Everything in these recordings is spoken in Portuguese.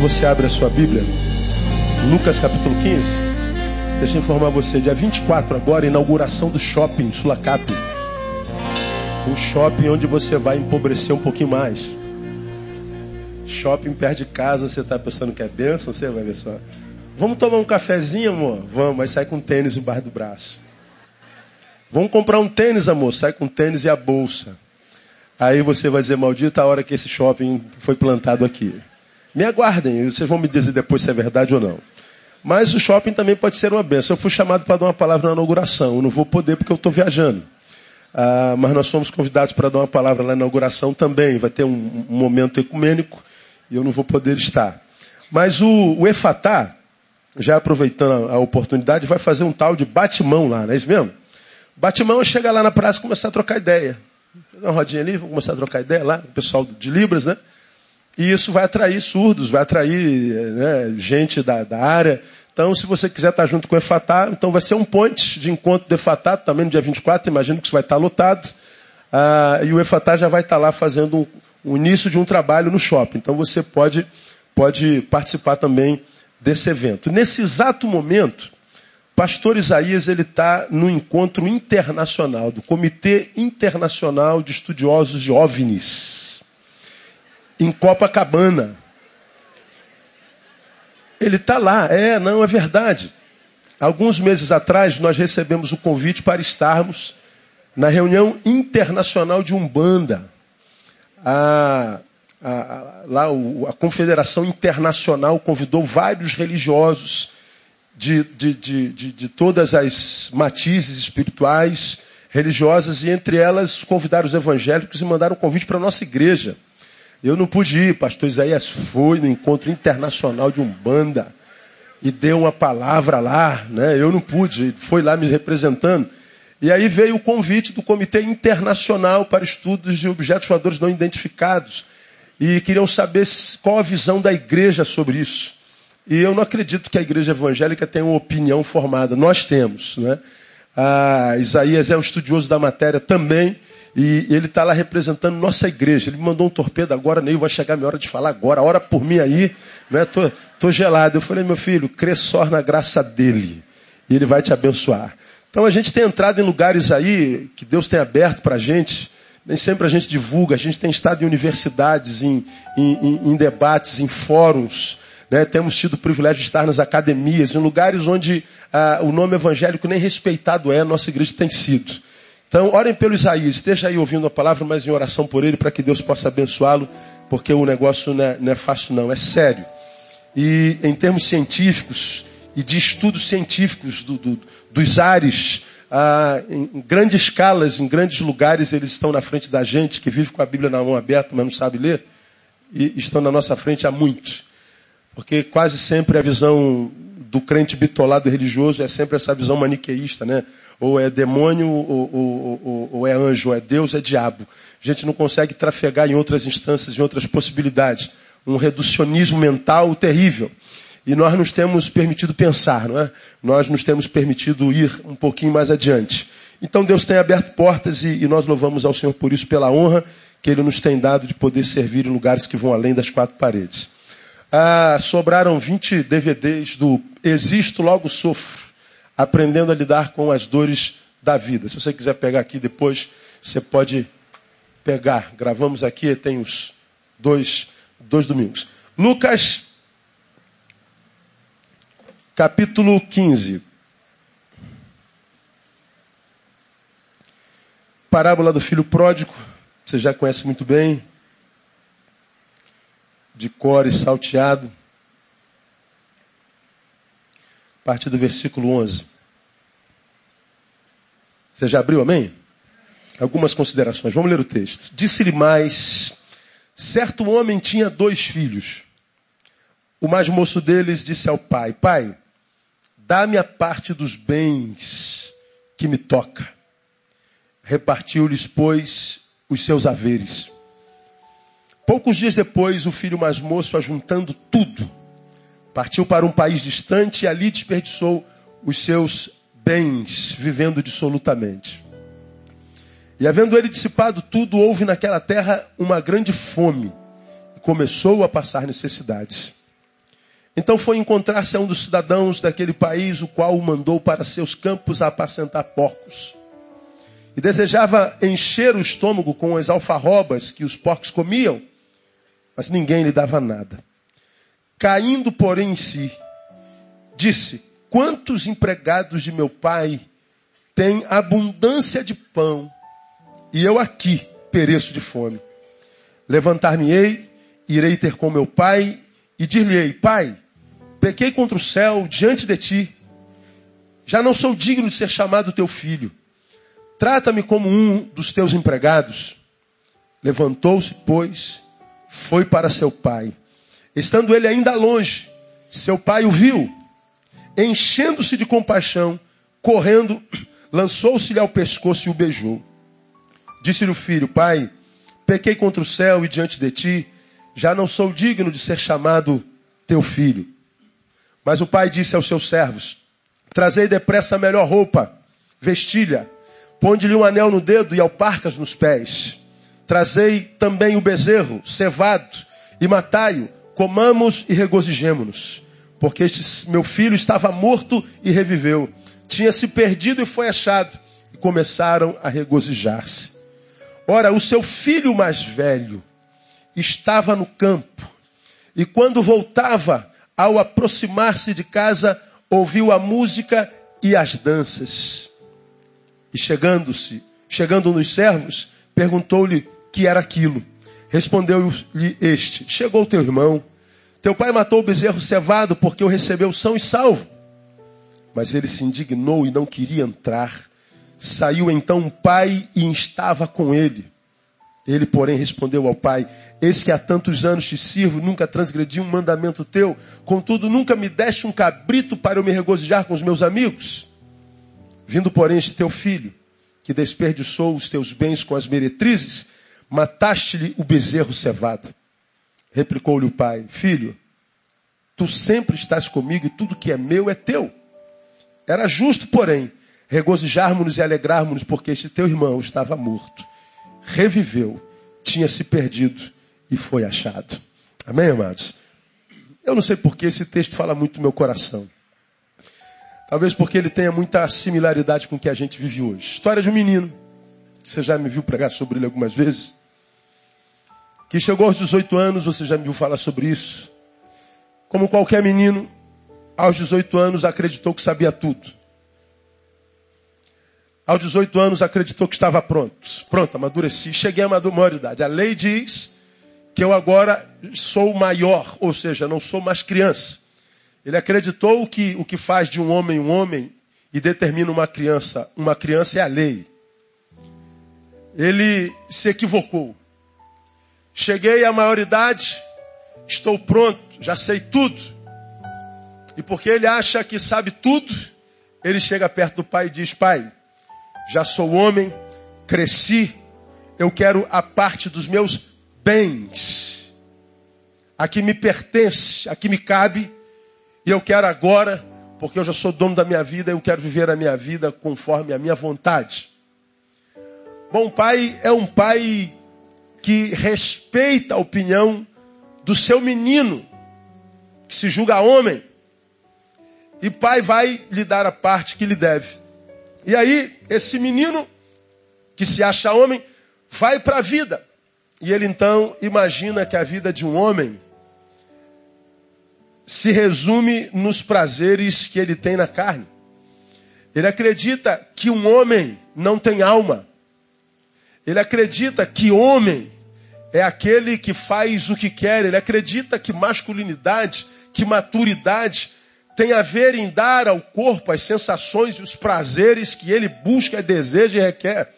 Enquanto você abre a sua Bíblia, Lucas capítulo 15, deixa eu informar você, dia 24 agora, inauguração do shopping Sulacap. O shopping onde você vai empobrecer um pouquinho mais. Shopping perto de casa, você está pensando que é bênção, você vai ver só. Vamos tomar um cafezinho, amor? Vamos, mas sai com tênis embaixo do braço. Vamos comprar um tênis, amor? Sai com tênis e a bolsa. Aí você vai dizer, maldita a hora que esse shopping foi plantado aqui. Me aguardem, vocês vão me dizer depois se é verdade ou não. Mas o shopping também pode ser uma benção. Eu fui chamado para dar uma palavra na inauguração. Eu não vou poder porque eu estou viajando. Ah, mas nós fomos convidados para dar uma palavra na inauguração também. Vai ter um, um momento ecumênico e eu não vou poder estar. Mas o, o Efatá, já aproveitando a, a oportunidade, vai fazer um tal de batimão lá, não é isso mesmo? Batimão chegar lá na praça e começar a trocar ideia. Uma rodinha ali, vamos começar a trocar ideia lá, o pessoal de Libras, né? E isso vai atrair surdos, vai atrair né, gente da, da, área. Então, se você quiser estar junto com o Efatá, então vai ser um ponte de encontro do Efatá, também no dia 24, imagino que isso vai estar lotado. Ah, e o Efatá já vai estar lá fazendo o início de um trabalho no shopping. Então você pode, pode participar também desse evento. Nesse exato momento, Pastor Isaías ele está no encontro internacional do Comitê Internacional de Estudiosos de OVNIs, em Copacabana. Ele está lá, é, não, é verdade. Alguns meses atrás nós recebemos o convite para estarmos na reunião internacional de Umbanda. A, a, lá a Confederação Internacional convidou vários religiosos de, de, de, de, de todas as matizes espirituais, religiosas, e entre elas convidaram os evangélicos e mandaram um convite para a nossa igreja. Eu não pude ir, pastor Isaías foi no encontro internacional de Umbanda e deu uma palavra lá, né? Eu não pude, foi lá me representando. E aí veio o convite do Comitê Internacional para Estudos de Objetos Voadores Não Identificados. E queriam saber qual a visão da igreja sobre isso. E eu não acredito que a igreja evangélica tenha uma opinião formada. Nós temos. Né? Ah, Isaías é um estudioso da matéria também. E ele está lá representando nossa igreja. Ele me mandou um torpedo agora, nem vai chegar a minha hora de falar agora. Hora por mim aí, né? Tô, tô gelado. Eu falei, meu filho, crê só na graça dele. E ele vai te abençoar. Então a gente tem entrado em lugares aí que Deus tem aberto para a gente. Nem sempre a gente divulga. A gente tem estado em universidades, em, em, em debates, em fóruns. Né? Temos tido o privilégio de estar nas academias, em lugares onde ah, o nome evangélico nem respeitado é, a nossa igreja tem sido. Então, orem pelo Isaías, esteja aí ouvindo a palavra, mas em oração por ele, para que Deus possa abençoá-lo, porque o negócio não é, não é fácil, não, é sério. E em termos científicos e de estudos científicos do, do, dos ares, ah, em grandes escalas, em grandes lugares, eles estão na frente da gente, que vive com a Bíblia na mão aberta, mas não sabe ler, e estão na nossa frente há muito. Porque quase sempre a visão do crente bitolado religioso é sempre essa visão maniqueísta, né? Ou é demônio, ou, ou, ou, ou, é anjo, ou é Deus, é diabo. A gente não consegue trafegar em outras instâncias, em outras possibilidades. Um reducionismo mental terrível. E nós nos temos permitido pensar, não é? Nós nos temos permitido ir um pouquinho mais adiante. Então Deus tem aberto portas e, e nós louvamos ao Senhor por isso, pela honra que Ele nos tem dado de poder servir em lugares que vão além das quatro paredes. Ah, sobraram 20 DVDs do Existo, Logo Sofro, aprendendo a lidar com as dores da vida. Se você quiser pegar aqui depois, você pode pegar. Gravamos aqui, tem os dois, dois domingos. Lucas, capítulo 15. Parábola do filho pródigo, você já conhece muito bem de cor e salteado. A partir do versículo 11. Você já abriu, amém? Algumas considerações. Vamos ler o texto. Disse-lhe mais: certo homem tinha dois filhos. O mais moço deles disse ao pai: Pai, dá-me a parte dos bens que me toca. Repartiu-lhes, pois, os seus haveres. Poucos dias depois, o filho mais moço, ajuntando tudo, partiu para um país distante e ali desperdiçou os seus bens, vivendo dissolutamente. E havendo ele dissipado tudo, houve naquela terra uma grande fome. E começou a passar necessidades. Então foi encontrar-se a um dos cidadãos daquele país, o qual o mandou para seus campos a apacentar porcos. E desejava encher o estômago com as alfarrobas que os porcos comiam, mas ninguém lhe dava nada. Caindo, porém, em si, disse: Quantos empregados de meu pai têm abundância de pão e eu aqui pereço de fome. Levantar-me-ei, irei ter com meu pai e dir-lhe-ei, pai, pequei contra o céu diante de ti. Já não sou digno de ser chamado teu filho. Trata-me como um dos teus empregados. Levantou-se, pois, foi para seu pai. Estando ele ainda longe, seu pai o viu. Enchendo-se de compaixão, correndo, lançou-se-lhe ao pescoço e o beijou. Disse-lhe o filho: Pai, pequei contra o céu e diante de ti, já não sou digno de ser chamado teu filho. Mas o pai disse aos seus servos: Trazei depressa a melhor roupa, vestilha, ponde-lhe um anel no dedo e alparcas nos pés. Trazei também o bezerro, cevado, e matai-o, comamos e regozijemo-nos. Porque este meu filho estava morto e reviveu, tinha se perdido e foi achado, e começaram a regozijar-se. Ora, o seu filho mais velho estava no campo e quando voltava, ao aproximar-se de casa, ouviu a música e as danças. E chegando-se, chegando nos servos, perguntou-lhe que era aquilo. Respondeu-lhe este: Chegou teu irmão. Teu pai matou o bezerro cevado porque o recebeu são e salvo. Mas ele se indignou e não queria entrar. Saiu então um pai e estava com ele. Ele, porém, respondeu ao pai: Eis que há tantos anos te sirvo, nunca transgredi um mandamento teu, contudo, nunca me deste um cabrito para eu me regozijar com os meus amigos. Vindo, porém, este teu filho, que desperdiçou os teus bens com as meretrizes, mataste-lhe o bezerro cevado. Replicou-lhe o pai: Filho, tu sempre estás comigo e tudo que é meu é teu. Era justo, porém, regozijarmos-nos e alegrarmos-nos, porque este teu irmão estava morto, reviveu, tinha se perdido e foi achado. Amém, amados? Eu não sei porque esse texto fala muito no meu coração. Talvez porque ele tenha muita similaridade com o que a gente vive hoje. História de um menino, que você já me viu pregar sobre ele algumas vezes, que chegou aos 18 anos, você já me viu falar sobre isso. Como qualquer menino, aos 18 anos acreditou que sabia tudo. Aos 18 anos acreditou que estava pronto. Pronto, amadureci. Cheguei à maioridade. A lei diz que eu agora sou maior, ou seja, não sou mais criança. Ele acreditou que o que faz de um homem um homem e determina uma criança, uma criança é a lei. Ele se equivocou. Cheguei à maioridade, estou pronto, já sei tudo. E porque ele acha que sabe tudo, ele chega perto do pai e diz: Pai, já sou homem, cresci, eu quero a parte dos meus bens, a que me pertence, a que me cabe, e eu quero agora, porque eu já sou dono da minha vida, eu quero viver a minha vida conforme a minha vontade. Bom pai é um pai que respeita a opinião do seu menino, que se julga homem. E pai vai lhe dar a parte que lhe deve. E aí, esse menino, que se acha homem, vai para a vida. E ele então imagina que a vida de um homem se resume nos prazeres que ele tem na carne. Ele acredita que um homem não tem alma. Ele acredita que homem é aquele que faz o que quer. Ele acredita que masculinidade, que maturidade tem a ver em dar ao corpo as sensações e os prazeres que ele busca, deseja e requer.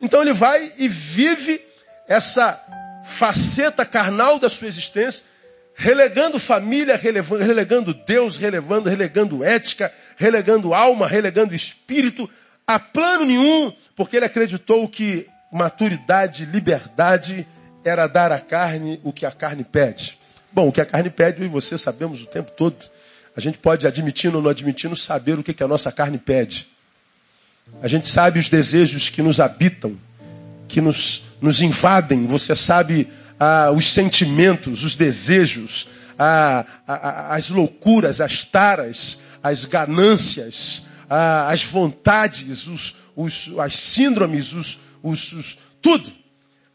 Então ele vai e vive essa faceta carnal da sua existência, relegando família, relegando Deus, relevando, relegando ética, relegando alma, relegando espírito, a plano nenhum, porque ele acreditou que maturidade, liberdade era dar à carne o que a carne pede. Bom, o que a carne pede, eu e você sabemos o tempo todo. A gente pode, admitindo ou não admitindo, saber o que, que a nossa carne pede. A gente sabe os desejos que nos habitam. que nos, nos invadem, você sabe ah, os sentimentos, os desejos, ah, ah, as loucuras, as taras, as ganâncias, as vontades, os, os, as síndromes, os, os, tudo.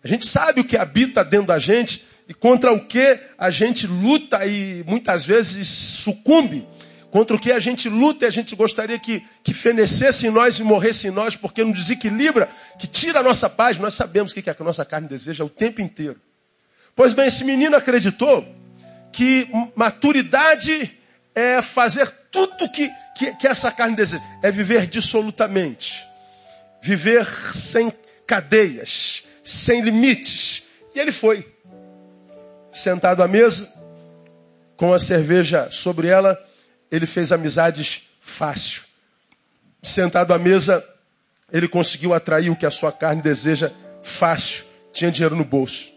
A gente sabe o que habita dentro da gente e contra o que a gente luta e muitas vezes sucumbe. Contra o que a gente luta e a gente gostaria que, que fenecesse em nós e morresse em nós, porque nos desequilibra, que tira a nossa paz. Nós sabemos o que, que a nossa carne deseja o tempo inteiro. Pois bem, esse menino acreditou que maturidade é fazer tudo que, que, que essa carne deseja. É viver dissolutamente. Viver sem cadeias, sem limites. E ele foi. Sentado à mesa, com a cerveja sobre ela, ele fez amizades fácil. Sentado à mesa, ele conseguiu atrair o que a sua carne deseja fácil. Tinha dinheiro no bolso.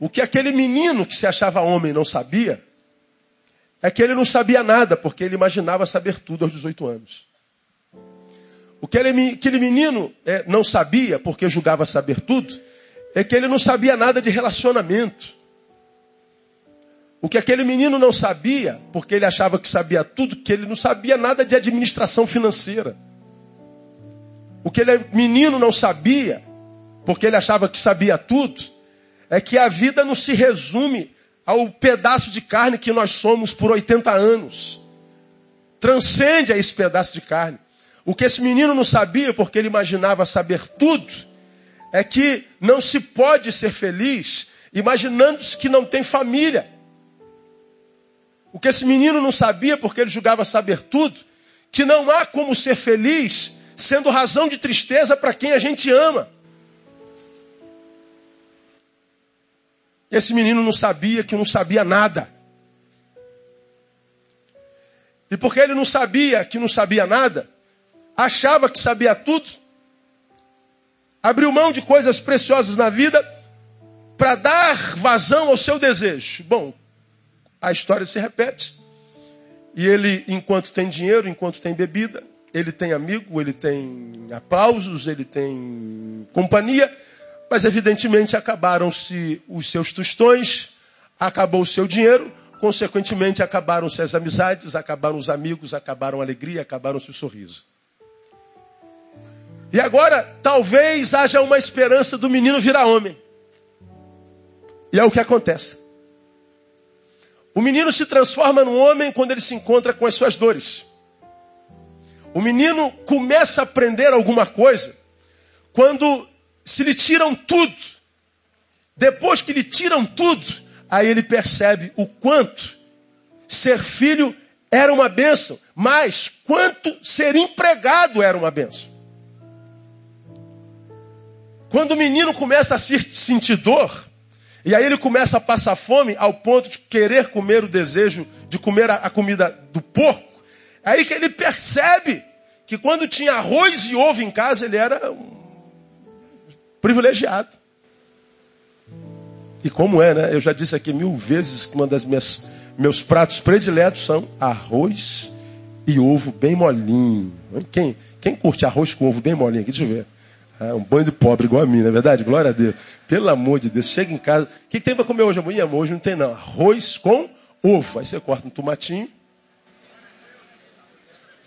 O que aquele menino que se achava homem não sabia, é que ele não sabia nada, porque ele imaginava saber tudo aos 18 anos. O que ele, aquele menino é, não sabia, porque julgava saber tudo, é que ele não sabia nada de relacionamento. O que aquele menino não sabia, porque ele achava que sabia tudo, que ele não sabia nada de administração financeira. O que aquele menino não sabia, porque ele achava que sabia tudo, é que a vida não se resume ao pedaço de carne que nós somos por 80 anos. Transcende a esse pedaço de carne. O que esse menino não sabia, porque ele imaginava saber tudo, é que não se pode ser feliz imaginando-se que não tem família. O que esse menino não sabia, porque ele julgava saber tudo, que não há como ser feliz sendo razão de tristeza para quem a gente ama. Esse menino não sabia que não sabia nada. E porque ele não sabia que não sabia nada, achava que sabia tudo, abriu mão de coisas preciosas na vida para dar vazão ao seu desejo. Bom, a história se repete. E ele, enquanto tem dinheiro, enquanto tem bebida, ele tem amigo, ele tem aplausos, ele tem companhia, mas evidentemente acabaram-se os seus tostões, acabou o seu dinheiro, consequentemente acabaram-se as amizades, acabaram os amigos, acabaram a alegria, acabaram-se o sorriso. E agora, talvez haja uma esperança do menino virar homem. E é o que acontece. O menino se transforma num homem quando ele se encontra com as suas dores. O menino começa a aprender alguma coisa quando se lhe tiram tudo, depois que lhe tiram tudo, aí ele percebe o quanto ser filho era uma bênção, mas quanto ser empregado era uma bênção. Quando o menino começa a sentir dor, e aí ele começa a passar fome ao ponto de querer comer o desejo de comer a, comida do porco, é aí que ele percebe que quando tinha arroz e ovo em casa, ele era um privilegiado. E como é, né? Eu já disse aqui mil vezes que uma das minhas meus pratos prediletos são arroz e ovo bem molinho. Quem, quem curte arroz com ovo bem molinho aqui? Deixa eu ver. É um banho de pobre igual a mim, não é verdade? Glória a Deus. Pelo amor de Deus, chega em casa. O que, que tem para comer hoje, amor? Hoje não tem não. Arroz com ovo. Aí você corta um tomatinho.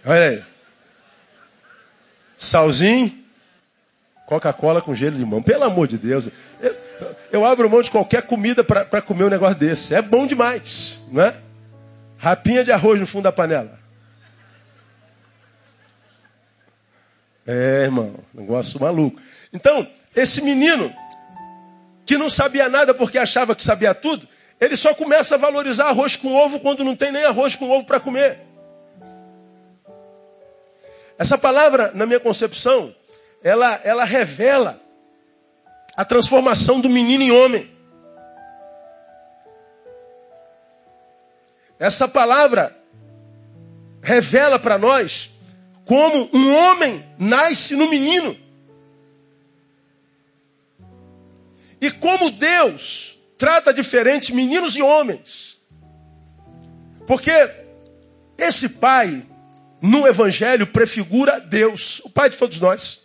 Olha aí. Salzinho. Coca-Cola com gelo de limão. Pelo amor de Deus. Eu, eu abro mão de qualquer comida para comer um negócio desse. É bom demais, não é? Rapinha de arroz no fundo da panela. É, irmão, negócio maluco. Então, esse menino, que não sabia nada porque achava que sabia tudo, ele só começa a valorizar arroz com ovo quando não tem nem arroz com ovo para comer. Essa palavra, na minha concepção, ela, ela revela a transformação do menino em homem. Essa palavra revela para nós como um homem nasce no menino. E como Deus trata diferente meninos e homens. Porque esse pai, no Evangelho, prefigura Deus, o pai de todos nós.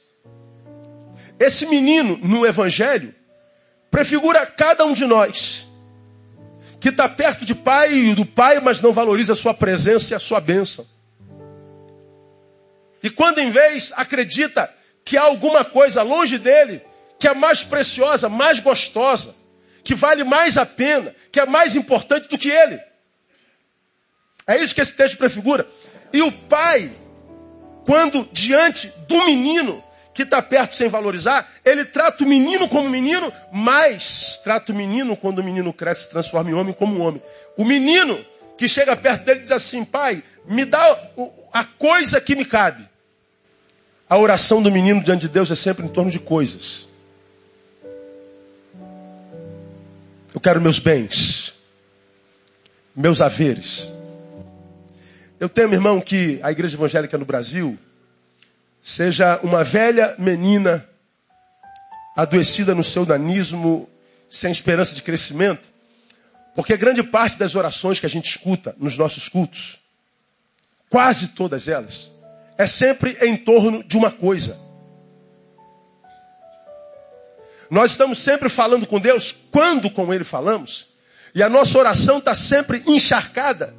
Esse menino no Evangelho prefigura cada um de nós que está perto de pai e do pai, mas não valoriza a sua presença e a sua bênção. E quando em vez acredita que há alguma coisa longe dele que é mais preciosa, mais gostosa, que vale mais a pena, que é mais importante do que ele. É isso que esse texto prefigura. E o pai, quando diante do menino que está perto sem valorizar, ele trata o menino como menino, mas trata o menino quando o menino cresce, se transforma em homem como homem. O menino que chega perto dele diz assim: Pai, me dá a coisa que me cabe. A oração do menino diante de Deus é sempre em torno de coisas. Eu quero meus bens, meus haveres. Eu temo, irmão, que a igreja evangélica no Brasil seja uma velha menina adoecida no seu danismo, sem esperança de crescimento, porque grande parte das orações que a gente escuta nos nossos cultos, quase todas elas, é sempre em torno de uma coisa. Nós estamos sempre falando com Deus quando com Ele falamos, e a nossa oração está sempre encharcada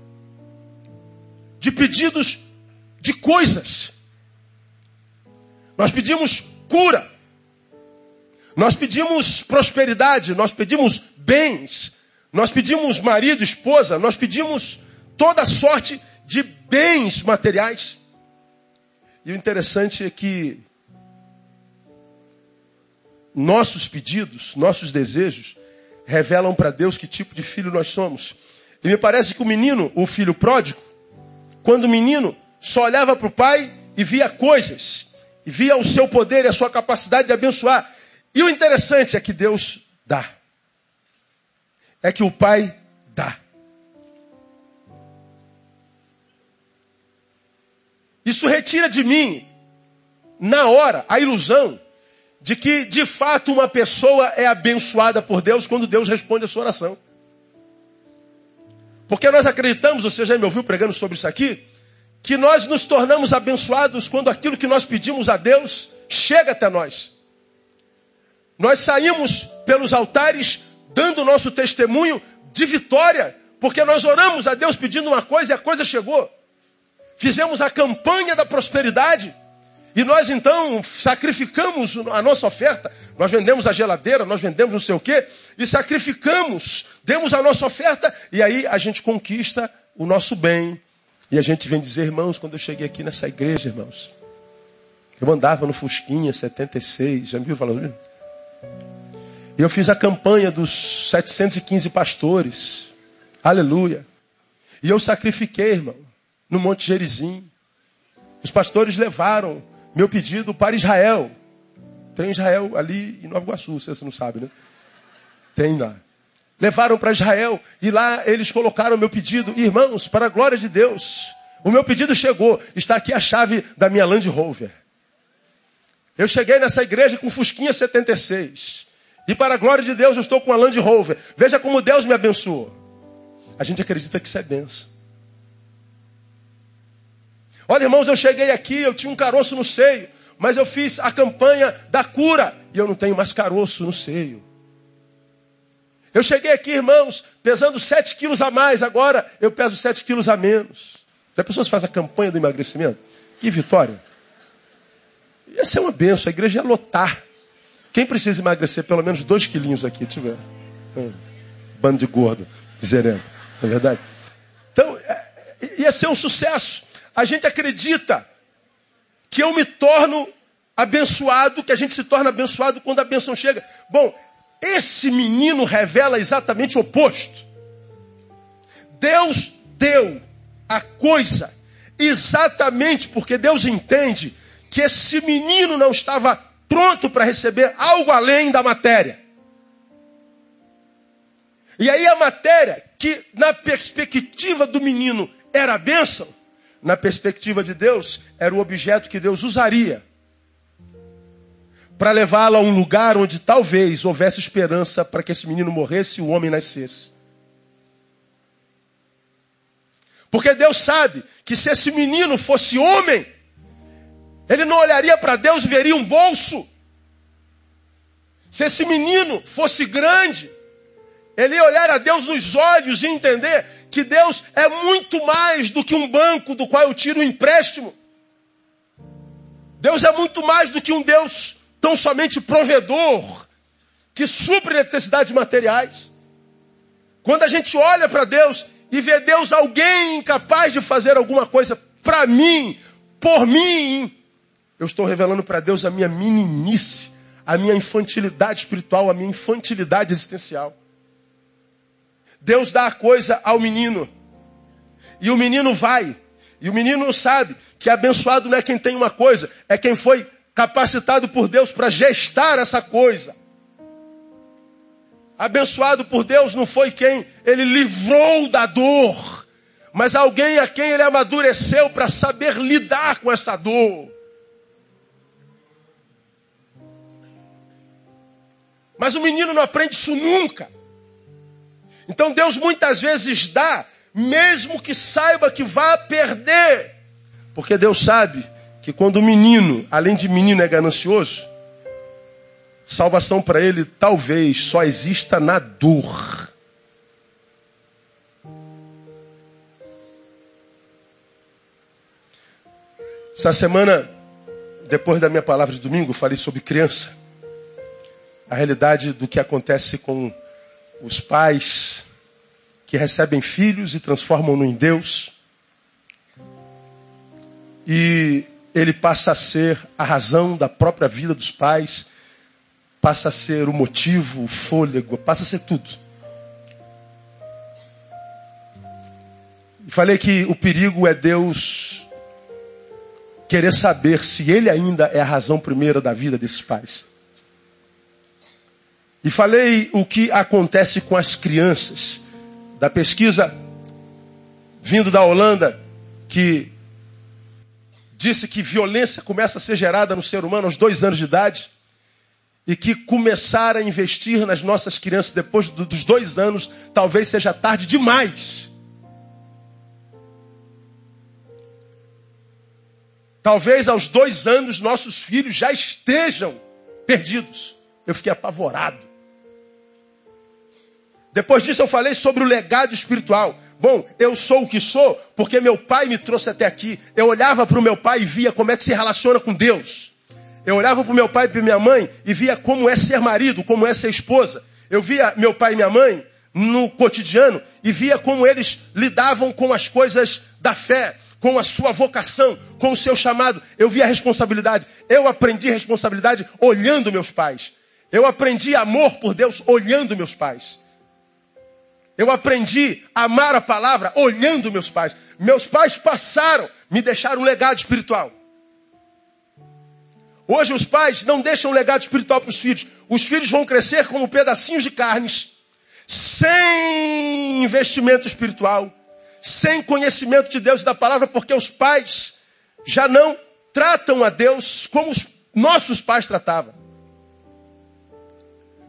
de pedidos de coisas. Nós pedimos cura. Nós pedimos prosperidade, nós pedimos bens, nós pedimos marido, esposa, nós pedimos toda sorte de bens materiais. E o interessante é que nossos pedidos, nossos desejos, revelam para Deus que tipo de filho nós somos. E me parece que o menino, o filho pródigo, quando o menino só olhava para o pai e via coisas, e via o seu poder e a sua capacidade de abençoar. E o interessante é que Deus dá. É que o Pai dá. Isso retira de mim, na hora, a ilusão de que, de fato, uma pessoa é abençoada por Deus quando Deus responde a sua oração. Porque nós acreditamos, você já me ouviu pregando sobre isso aqui, que nós nos tornamos abençoados quando aquilo que nós pedimos a Deus chega até nós. Nós saímos pelos altares dando nosso testemunho de vitória, porque nós oramos a Deus pedindo uma coisa e a coisa chegou. Fizemos a campanha da prosperidade e nós então sacrificamos a nossa oferta. Nós vendemos a geladeira, nós vendemos não sei o quê e sacrificamos, demos a nossa oferta e aí a gente conquista o nosso bem, e a gente vem dizer, irmãos, quando eu cheguei aqui nessa igreja, irmãos, eu andava no Fusquinha 76, já me viu falando? E eu fiz a campanha dos 715 pastores. Aleluia. E eu sacrifiquei, irmão, no Monte Gerizim. Os pastores levaram meu pedido para Israel. Tem Israel ali em Nova Iguaçu, você não sabe, né? Tem lá levaram para Israel e lá eles colocaram meu pedido. Irmãos, para a glória de Deus, o meu pedido chegou. Está aqui a chave da minha Land Rover. Eu cheguei nessa igreja com Fusquinha 76. E para a glória de Deus eu estou com a Land Rover. Veja como Deus me abençoou. A gente acredita que isso é benção. Olha, irmãos, eu cheguei aqui, eu tinha um caroço no seio, mas eu fiz a campanha da cura e eu não tenho mais caroço no seio. Eu cheguei aqui, irmãos, pesando 7 quilos a mais, agora eu peso 7 quilos a menos. Já pessoas fazem a campanha do emagrecimento? Que vitória! Ia ser uma benção, a igreja ia lotar. Quem precisa emagrecer pelo menos 2 quilinhos aqui? Deixa eu ver. Um bando de gordo, miserento, não é verdade? Então, é, ia ser um sucesso. A gente acredita que eu me torno abençoado, que a gente se torna abençoado quando a benção chega. Bom, esse menino revela exatamente o oposto. Deus deu a coisa exatamente porque Deus entende que esse menino não estava pronto para receber algo além da matéria. E aí a matéria, que na perspectiva do menino era a bênção, na perspectiva de Deus era o objeto que Deus usaria para levá-lo a um lugar onde talvez houvesse esperança para que esse menino morresse e o homem nascesse. Porque Deus sabe que se esse menino fosse homem, ele não olharia para Deus e veria um bolso. Se esse menino fosse grande, ele olhar a Deus nos olhos e entender que Deus é muito mais do que um banco do qual eu tiro um empréstimo. Deus é muito mais do que um Deus tão somente provedor, que supre necessidades materiais. Quando a gente olha para Deus e vê Deus alguém incapaz de fazer alguma coisa para mim, por mim, eu estou revelando para Deus a minha meninice, a minha infantilidade espiritual, a minha infantilidade existencial. Deus dá a coisa ao menino. E o menino vai. E o menino sabe que abençoado não é quem tem uma coisa, é quem foi capacitado por Deus para gestar essa coisa. Abençoado por Deus não foi quem ele livrou da dor, mas alguém a quem ele amadureceu para saber lidar com essa dor. Mas o menino não aprende isso nunca. Então Deus muitas vezes dá, mesmo que saiba que vai perder. Porque Deus sabe que quando o menino, além de menino, é ganancioso, salvação para ele talvez só exista na dor. Essa semana, depois da minha palavra de domingo, falei sobre criança. A realidade do que acontece com os pais que recebem filhos e transformam-no em Deus. E ele passa a ser a razão da própria vida dos pais, passa a ser o motivo, o fôlego, passa a ser tudo. Falei que o perigo é Deus querer saber se ele ainda é a razão primeira da vida desses pais. E falei o que acontece com as crianças. Da pesquisa vindo da Holanda, que disse que violência começa a ser gerada no ser humano aos dois anos de idade. E que começar a investir nas nossas crianças depois dos dois anos talvez seja tarde demais. Talvez aos dois anos nossos filhos já estejam perdidos. Eu fiquei apavorado. Depois disso eu falei sobre o legado espiritual. Bom, eu sou o que sou porque meu pai me trouxe até aqui. Eu olhava para o meu pai e via como é que se relaciona com Deus. Eu olhava para o meu pai e para minha mãe e via como é ser marido, como é ser esposa. Eu via meu pai e minha mãe no cotidiano e via como eles lidavam com as coisas da fé, com a sua vocação, com o seu chamado. Eu via responsabilidade. Eu aprendi responsabilidade olhando meus pais. Eu aprendi amor por Deus olhando meus pais. Eu aprendi a amar a palavra olhando meus pais. Meus pais passaram, me deixaram um legado espiritual. Hoje os pais não deixam um legado espiritual para os filhos. Os filhos vão crescer como pedacinhos de carnes, sem investimento espiritual, sem conhecimento de Deus e da palavra, porque os pais já não tratam a Deus como os nossos pais tratavam.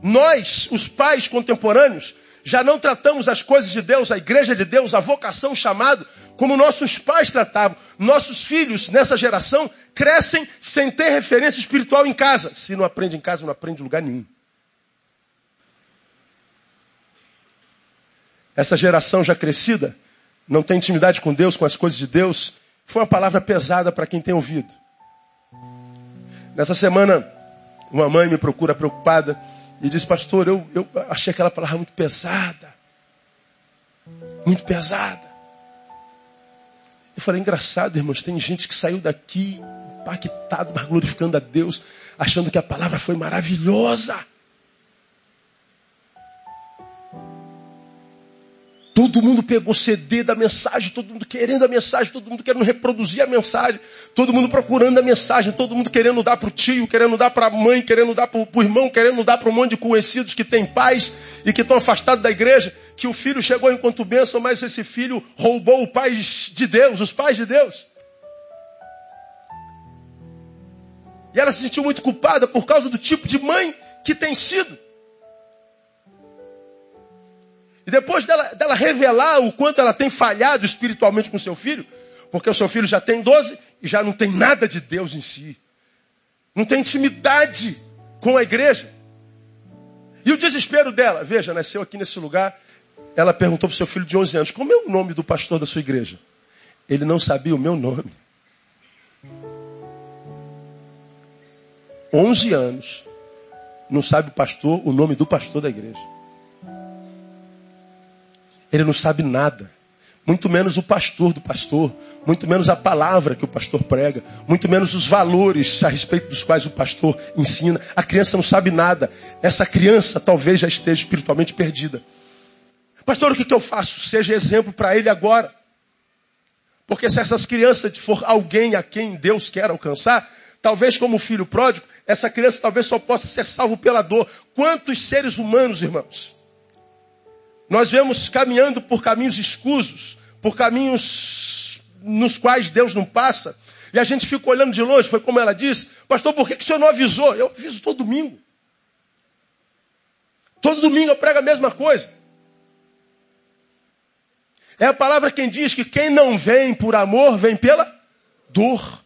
Nós, os pais contemporâneos, já não tratamos as coisas de Deus, a igreja de Deus, a vocação, o chamado, como nossos pais tratavam. Nossos filhos, nessa geração, crescem sem ter referência espiritual em casa. Se não aprende em casa, não aprende em lugar nenhum. Essa geração já crescida, não tem intimidade com Deus, com as coisas de Deus, foi uma palavra pesada para quem tem ouvido. Nessa semana, uma mãe me procura preocupada e diz, pastor, eu, eu achei aquela palavra muito pesada. Muito pesada. Eu falei, engraçado, irmãos, tem gente que saiu daqui impactado, mas glorificando a Deus, achando que a palavra foi maravilhosa. Todo mundo pegou CD da mensagem, todo mundo querendo a mensagem, todo mundo querendo reproduzir a mensagem, todo mundo procurando a mensagem, todo mundo querendo dar para o tio, querendo dar para a mãe, querendo dar para o irmão, querendo dar para um monte de conhecidos que têm pais e que estão afastados da igreja, que o filho chegou enquanto bênção, mas esse filho roubou o pai de Deus, os pais de Deus. E ela se sentiu muito culpada por causa do tipo de mãe que tem sido. E depois dela, dela revelar o quanto ela tem falhado espiritualmente com seu filho, porque o seu filho já tem 12 e já não tem nada de Deus em si. Não tem intimidade com a igreja. E o desespero dela, veja, nasceu aqui nesse lugar, ela perguntou para o seu filho de 11 anos, como é o nome do pastor da sua igreja? Ele não sabia o meu nome. 11 anos, não sabe o pastor, o nome do pastor da igreja. Ele não sabe nada. Muito menos o pastor do pastor, muito menos a palavra que o pastor prega, muito menos os valores a respeito dos quais o pastor ensina. A criança não sabe nada. Essa criança talvez já esteja espiritualmente perdida. Pastor, o que, que eu faço? Seja exemplo para ele agora. Porque se essas crianças for alguém a quem Deus quer alcançar, talvez como filho pródigo, essa criança talvez só possa ser salvo pela dor. Quantos seres humanos, irmãos, nós vemos caminhando por caminhos escusos, por caminhos nos quais Deus não passa, e a gente fica olhando de longe, foi como ela disse, pastor, por que, que o senhor não avisou? Eu aviso todo domingo. Todo domingo eu prego a mesma coisa. É a palavra quem diz que quem não vem por amor, vem pela dor.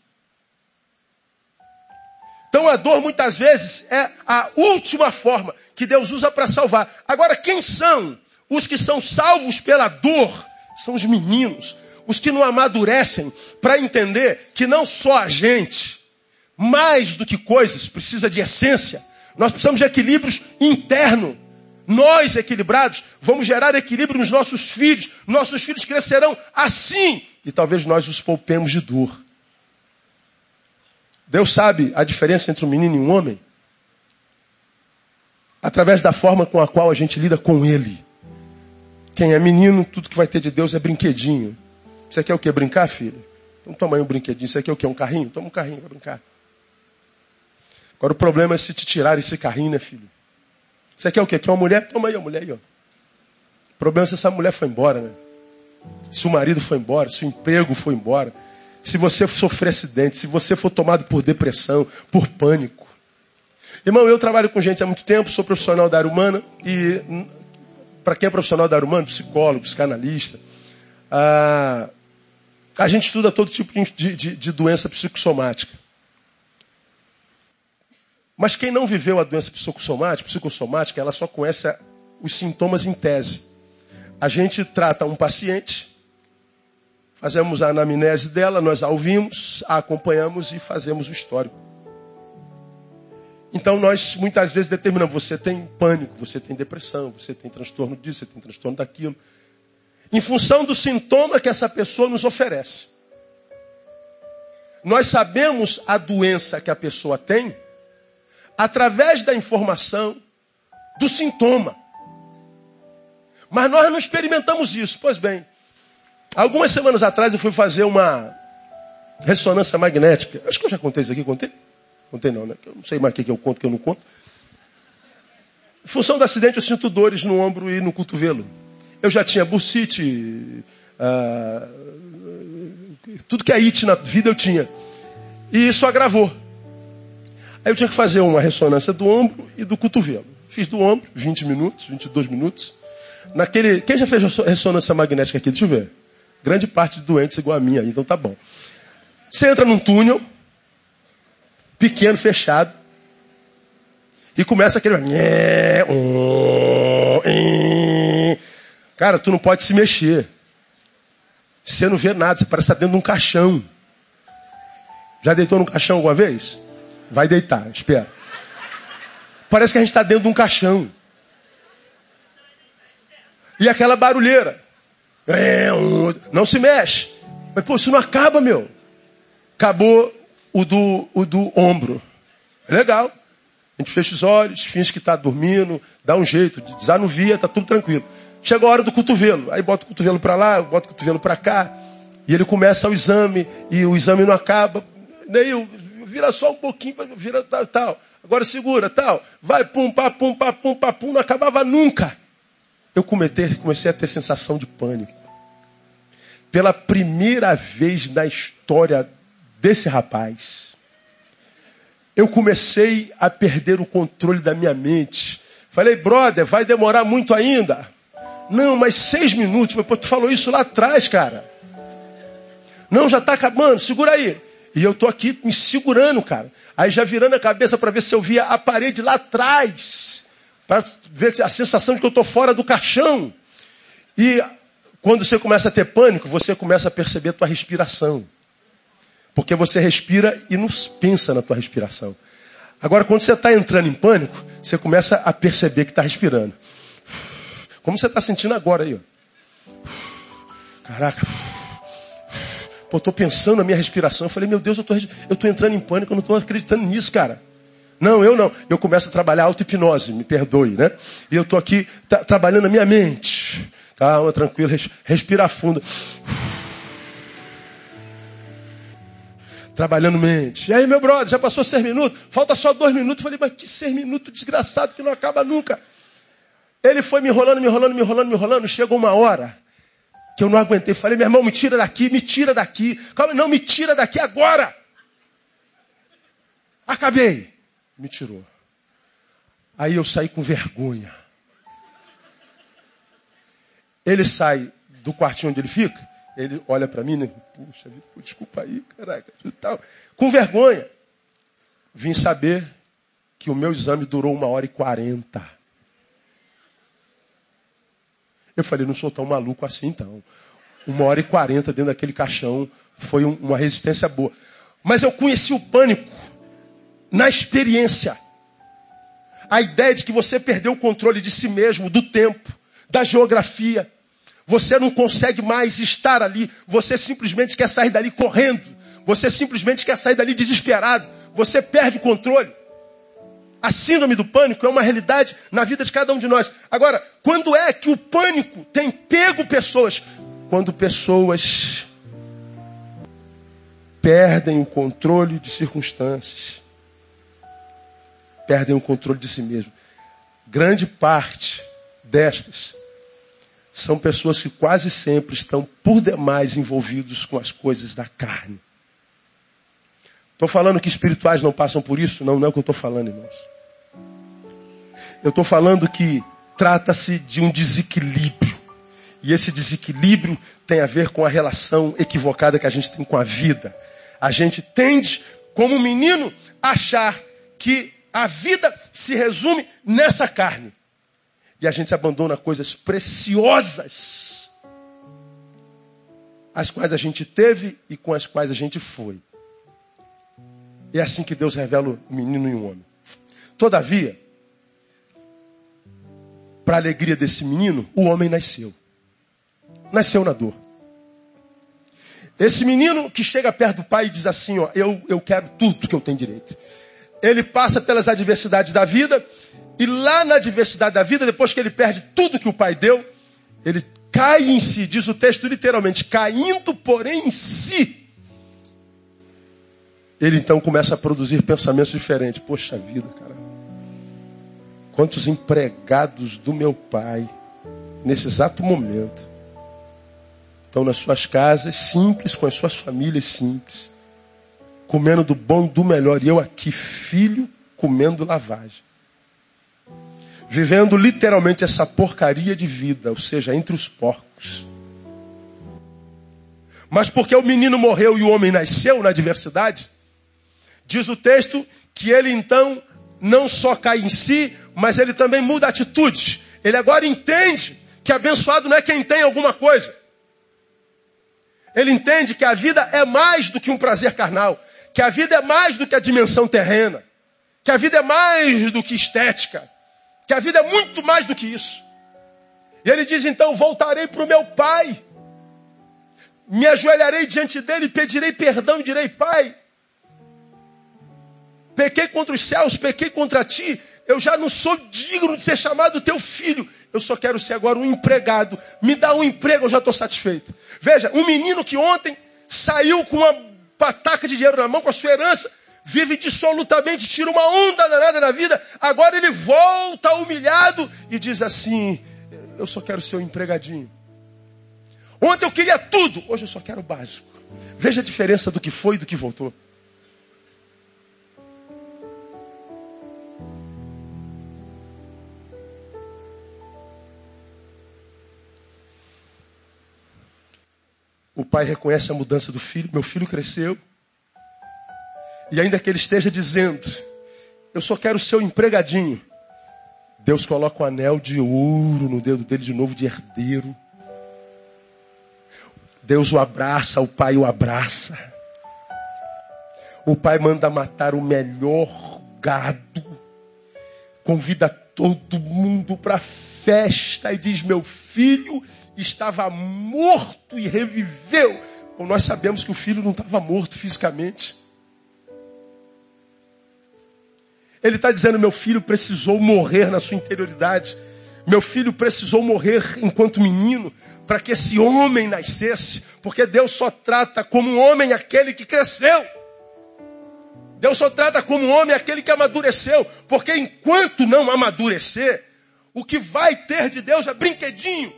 Então a dor muitas vezes é a última forma que Deus usa para salvar. Agora, quem são os que são salvos pela dor? São os meninos, os que não amadurecem para entender que não só a gente, mais do que coisas, precisa de essência. Nós precisamos de equilíbrios internos. Nós, equilibrados, vamos gerar equilíbrio nos nossos filhos. Nossos filhos crescerão assim. E talvez nós os poupemos de dor. Deus sabe a diferença entre um menino e um homem através da forma com a qual a gente lida com ele. Quem é menino, tudo que vai ter de Deus é brinquedinho. Você quer o que? Brincar, filho? Então toma aí um brinquedinho. Você quer o que? Um carrinho? Toma um carrinho, vai brincar. Agora o problema é se te tirar esse carrinho, né, filho? Você quer o quê? Quer uma mulher? Toma aí a mulher aí, ó. O problema é se essa mulher foi embora, né? Se o marido foi embora, se o emprego foi embora, se você sofrer acidente, se você for tomado por depressão, por pânico. Irmão, eu trabalho com gente há muito tempo, sou profissional da área humana e para quem é profissional da área humana, psicólogo, psicanalista, a, a gente estuda todo tipo de, de, de doença psicossomática. Mas quem não viveu a doença psicossomática, psicossomática, ela só conhece os sintomas em tese. A gente trata um paciente Fazemos a anamnese dela, nós a ouvimos, a acompanhamos e fazemos o histórico. Então nós muitas vezes determinamos, você tem pânico, você tem depressão, você tem transtorno disso, você tem transtorno daquilo. Em função do sintoma que essa pessoa nos oferece. Nós sabemos a doença que a pessoa tem através da informação do sintoma. Mas nós não experimentamos isso. Pois bem, Algumas semanas atrás eu fui fazer uma ressonância magnética. Acho que eu já contei isso aqui, contei? Contei não, né? Eu não sei mais o que eu conto, o que eu não conto. Em função do acidente, eu sinto dores no ombro e no cotovelo. Eu já tinha bursite, ah, tudo que é it na vida eu tinha. E isso agravou. Aí eu tinha que fazer uma ressonância do ombro e do cotovelo. Fiz do ombro, 20 minutos, 22 minutos. Naquele, quem já fez ressonância magnética aqui? Deixa eu ver. Grande parte de doentes igual a minha, então tá bom. Você entra num túnel, pequeno, fechado, e começa aquele. Cara, tu não pode se mexer. Você não vê nada, você parece estar dentro de um caixão. Já deitou num caixão alguma vez? Vai deitar, espera. Parece que a gente está dentro de um caixão. E aquela barulheira. É, não se mexe. Mas, pô, isso não acaba, meu. Acabou o do, o do ombro. É legal. A gente fecha os olhos, finge que está dormindo, dá um jeito, desanuvia, está tudo tranquilo. Chega a hora do cotovelo. Aí bota o cotovelo para lá, bota o cotovelo para cá. E ele começa o exame, e o exame não acaba. Neil, vira só um pouquinho, vira tal, tal. Agora segura, tal. Vai, pum, pá, pum, pá, pum, pá, pum. Não acabava nunca. Eu comecei, comecei a ter sensação de pânico pela primeira vez na história desse rapaz, eu comecei a perder o controle da minha mente. Falei, brother, vai demorar muito ainda? Não, mas seis minutos. Mas, pô, tu falou isso lá atrás, cara. Não, já está acabando, segura aí. E eu tô aqui me segurando, cara. Aí já virando a cabeça para ver se eu via a parede lá atrás. para ver a sensação de que eu estou fora do caixão. E quando você começa a ter pânico, você começa a perceber a tua respiração. Porque você respira e não pensa na tua respiração. Agora, quando você está entrando em pânico, você começa a perceber que está respirando. Como você está sentindo agora aí? Ó. Caraca. Pô, estou pensando na minha respiração. Eu falei, meu Deus, eu tô, estou entrando em pânico, eu não estou acreditando nisso, cara. Não, eu não. Eu começo a trabalhar auto-hipnose, me perdoe, né? E eu estou aqui trabalhando a minha mente. Calma, tranquilo, res respira fundo. Trabalhando mente. E aí, meu brother, já passou seis minutos? Falta só dois minutos. Falei, mas que seis minutos desgraçado que não acaba nunca. Ele foi me enrolando, me enrolando, me enrolando, me enrolando. Chegou uma hora que eu não aguentei. Falei, meu irmão, me tira daqui, me tira daqui. Calma, não, me tira daqui agora. Acabei. Me tirou. Aí eu saí com vergonha. Ele sai do quartinho onde ele fica, ele olha para mim, né? Puxa, desculpa aí, caraca, tal. Com vergonha. Vim saber que o meu exame durou uma hora e quarenta. Eu falei, não sou tão maluco assim então. Uma hora e quarenta dentro daquele caixão foi um, uma resistência boa. Mas eu conheci o pânico na experiência. A ideia de que você perdeu o controle de si mesmo, do tempo, da geografia. Você não consegue mais estar ali. Você simplesmente quer sair dali correndo. Você simplesmente quer sair dali desesperado. Você perde o controle. A síndrome do pânico é uma realidade na vida de cada um de nós. Agora, quando é que o pânico tem pego pessoas? Quando pessoas perdem o controle de circunstâncias, perdem o controle de si mesmo. Grande parte destas são pessoas que quase sempre estão por demais envolvidos com as coisas da carne. Estou falando que espirituais não passam por isso? Não, não é o que eu estou falando, irmãos. Eu estou falando que trata-se de um desequilíbrio. E esse desequilíbrio tem a ver com a relação equivocada que a gente tem com a vida. A gente tende, como menino, a achar que a vida se resume nessa carne. E a gente abandona coisas preciosas, as quais a gente teve e com as quais a gente foi. É assim que Deus revela o menino e o homem. Todavia, para a alegria desse menino, o homem nasceu. Nasceu na dor. Esse menino que chega perto do pai e diz assim: ó, eu, eu quero tudo que eu tenho direito. Ele passa pelas adversidades da vida, e lá na adversidade da vida, depois que ele perde tudo que o pai deu, ele cai em si, diz o texto literalmente, caindo, porém, em si. Ele então começa a produzir pensamentos diferentes. Poxa vida, cara. Quantos empregados do meu pai, nesse exato momento, estão nas suas casas simples, com as suas famílias simples, comendo do bom do melhor, e eu aqui, filho, comendo lavagem. Vivendo literalmente essa porcaria de vida, ou seja, entre os porcos. Mas porque o menino morreu e o homem nasceu na adversidade, diz o texto que ele então não só cai em si, mas ele também muda a atitude. Ele agora entende que abençoado não é quem tem alguma coisa. Ele entende que a vida é mais do que um prazer carnal, que a vida é mais do que a dimensão terrena, que a vida é mais do que estética, que a vida é muito mais do que isso. E ele diz então: voltarei para o meu pai, me ajoelharei diante dele, pedirei perdão e direi: Pai, pequei contra os céus, pequei contra ti, eu já não sou digno de ser chamado teu filho, eu só quero ser agora um empregado, me dá um emprego, eu já estou satisfeito. Veja, um menino que ontem saiu com uma pataca de dinheiro na mão, com a sua herança, vive dissolutamente, tira uma onda danada na vida, agora ele volta humilhado e diz assim: Eu só quero ser um empregadinho. Ontem eu queria tudo, hoje eu só quero o básico. Veja a diferença do que foi e do que voltou. O pai reconhece a mudança do filho. Meu filho cresceu. E ainda que ele esteja dizendo, eu só quero ser o empregadinho. Deus coloca um anel de ouro no dedo dele de novo de herdeiro. Deus o abraça, o pai o abraça. O pai manda matar o melhor gado. Convida todo mundo para festa e diz: Meu filho estava morto e reviveu. Bom, nós sabemos que o filho não estava morto fisicamente. Ele está dizendo: meu filho precisou morrer na sua interioridade. Meu filho precisou morrer enquanto menino para que esse homem nascesse, porque Deus só trata como homem aquele que cresceu. Deus só trata como homem aquele que amadureceu, porque enquanto não amadurecer, o que vai ter de Deus é brinquedinho.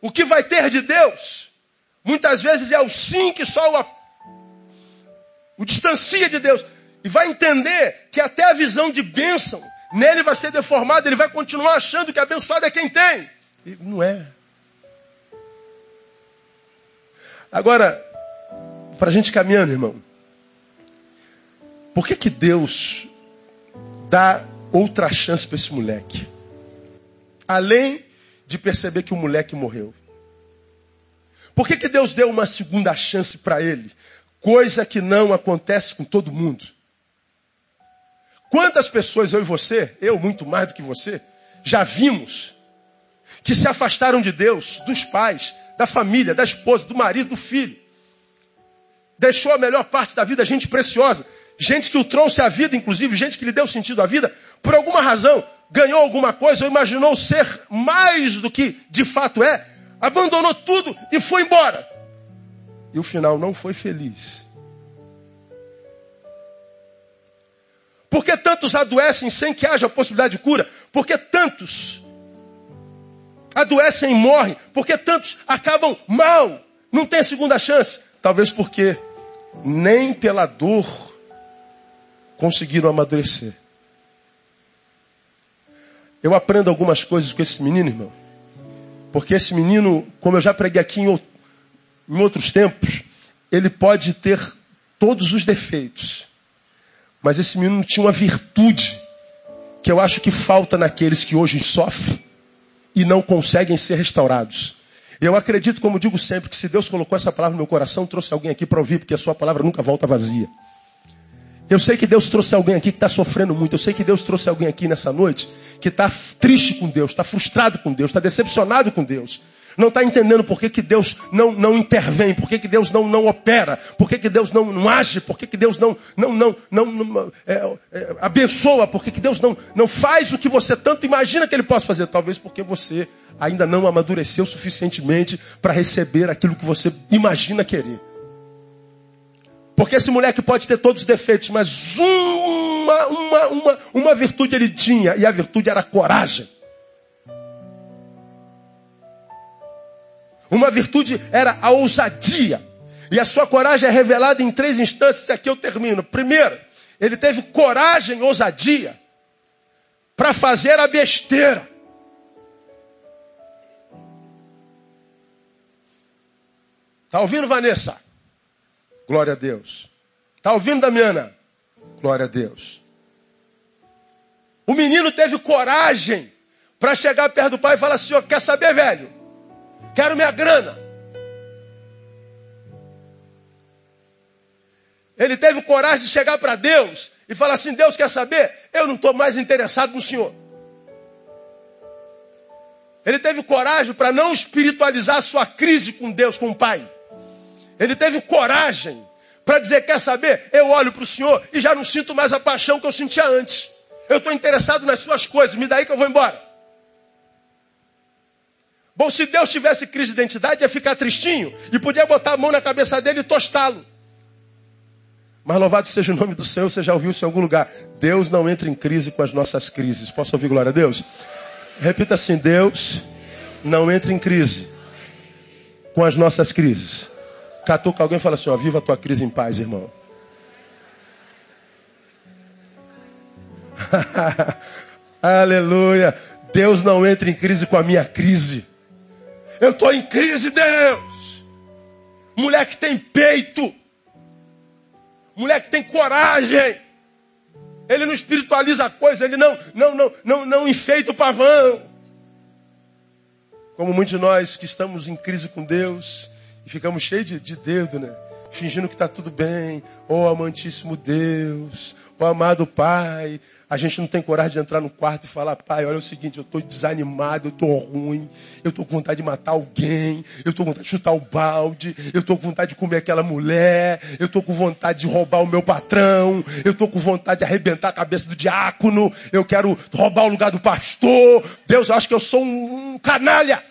O que vai ter de Deus, muitas vezes é o sim que só o o distancia de Deus. E vai entender que até a visão de bênção nele vai ser deformada. Ele vai continuar achando que abençoado é quem tem. E não é. Agora, para a gente caminhando, irmão. Por que, que Deus dá outra chance para esse moleque? Além de perceber que o moleque morreu. Por que, que Deus deu uma segunda chance para ele? Coisa que não acontece com todo mundo. Quantas pessoas, eu e você, eu muito mais do que você, já vimos que se afastaram de Deus, dos pais, da família, da esposa, do marido, do filho. Deixou a melhor parte da vida, gente preciosa, gente que o trouxe à vida, inclusive gente que lhe deu sentido à vida, por alguma razão, ganhou alguma coisa ou imaginou ser mais do que de fato é, abandonou tudo e foi embora e o final não foi feliz. Por que tantos adoecem sem que haja possibilidade de cura? Por que tantos adoecem e morrem? Por que tantos acabam mal? Não tem segunda chance? Talvez porque nem pela dor conseguiram amadurecer. Eu aprendo algumas coisas com esse menino, irmão. Porque esse menino, como eu já preguei aqui em em outros tempos, ele pode ter todos os defeitos. Mas esse menino tinha uma virtude que eu acho que falta naqueles que hoje sofrem e não conseguem ser restaurados. Eu acredito, como digo sempre, que se Deus colocou essa palavra no meu coração, trouxe alguém aqui para ouvir, porque a sua palavra nunca volta vazia. Eu sei que Deus trouxe alguém aqui que está sofrendo muito. Eu sei que Deus trouxe alguém aqui nessa noite que está triste com Deus, está frustrado com Deus, está decepcionado com Deus não está entendendo por que, que Deus não, não intervém, por que, que Deus não, não opera, por que, que Deus não, não age, por que, que Deus não, não, não, não, não é, é, abençoa, por que, que Deus não, não faz o que você tanto imagina que Ele possa fazer. Talvez porque você ainda não amadureceu suficientemente para receber aquilo que você imagina querer. Porque esse moleque pode ter todos os defeitos, mas uma, uma, uma, uma virtude ele tinha, e a virtude era coragem. Uma virtude era a ousadia. E a sua coragem é revelada em três instâncias, e aqui eu termino. Primeiro, ele teve coragem, ousadia, para fazer a besteira. Está ouvindo, Vanessa? Glória a Deus. Está ouvindo, Damiana? Glória a Deus. O menino teve coragem para chegar perto do pai e falar assim: ó, quer saber, velho? Quero minha grana. Ele teve coragem de chegar para Deus e falar assim: Deus quer saber? Eu não estou mais interessado no Senhor. Ele teve coragem para não espiritualizar sua crise com Deus, com o Pai. Ele teve coragem para dizer: quer saber? Eu olho para o Senhor e já não sinto mais a paixão que eu sentia antes. Eu estou interessado nas suas coisas, me daí que eu vou embora. Bom, se Deus tivesse crise de identidade, ia ficar tristinho e podia botar a mão na cabeça dele e tostá-lo. Mas louvado seja o nome do Senhor, você já ouviu isso em algum lugar. Deus não entra em crise com as nossas crises. Posso ouvir glória a Deus? Repita assim: Deus não entra em crise com as nossas crises. Catuca alguém e fala assim: ó, viva a tua crise em paz, irmão. Aleluia. Deus não entra em crise com a minha crise. Eu estou em crise, Deus. Mulher que tem peito. Mulher que tem coragem. Ele não espiritualiza a coisa, ele não, não, não, não, não enfeita o pavão. Como muitos de nós que estamos em crise com Deus e ficamos cheios de, de dedo, né? Fingindo que está tudo bem. Oh, amantíssimo Deus. Oh, amado Pai. A gente não tem coragem de entrar no quarto e falar, Pai, olha o seguinte, eu estou desanimado, eu estou ruim, eu estou com vontade de matar alguém, eu estou com vontade de chutar o balde, eu estou com vontade de comer aquela mulher, eu estou com vontade de roubar o meu patrão, eu estou com vontade de arrebentar a cabeça do diácono, eu quero roubar o lugar do pastor. Deus, eu acho que eu sou um, um canalha.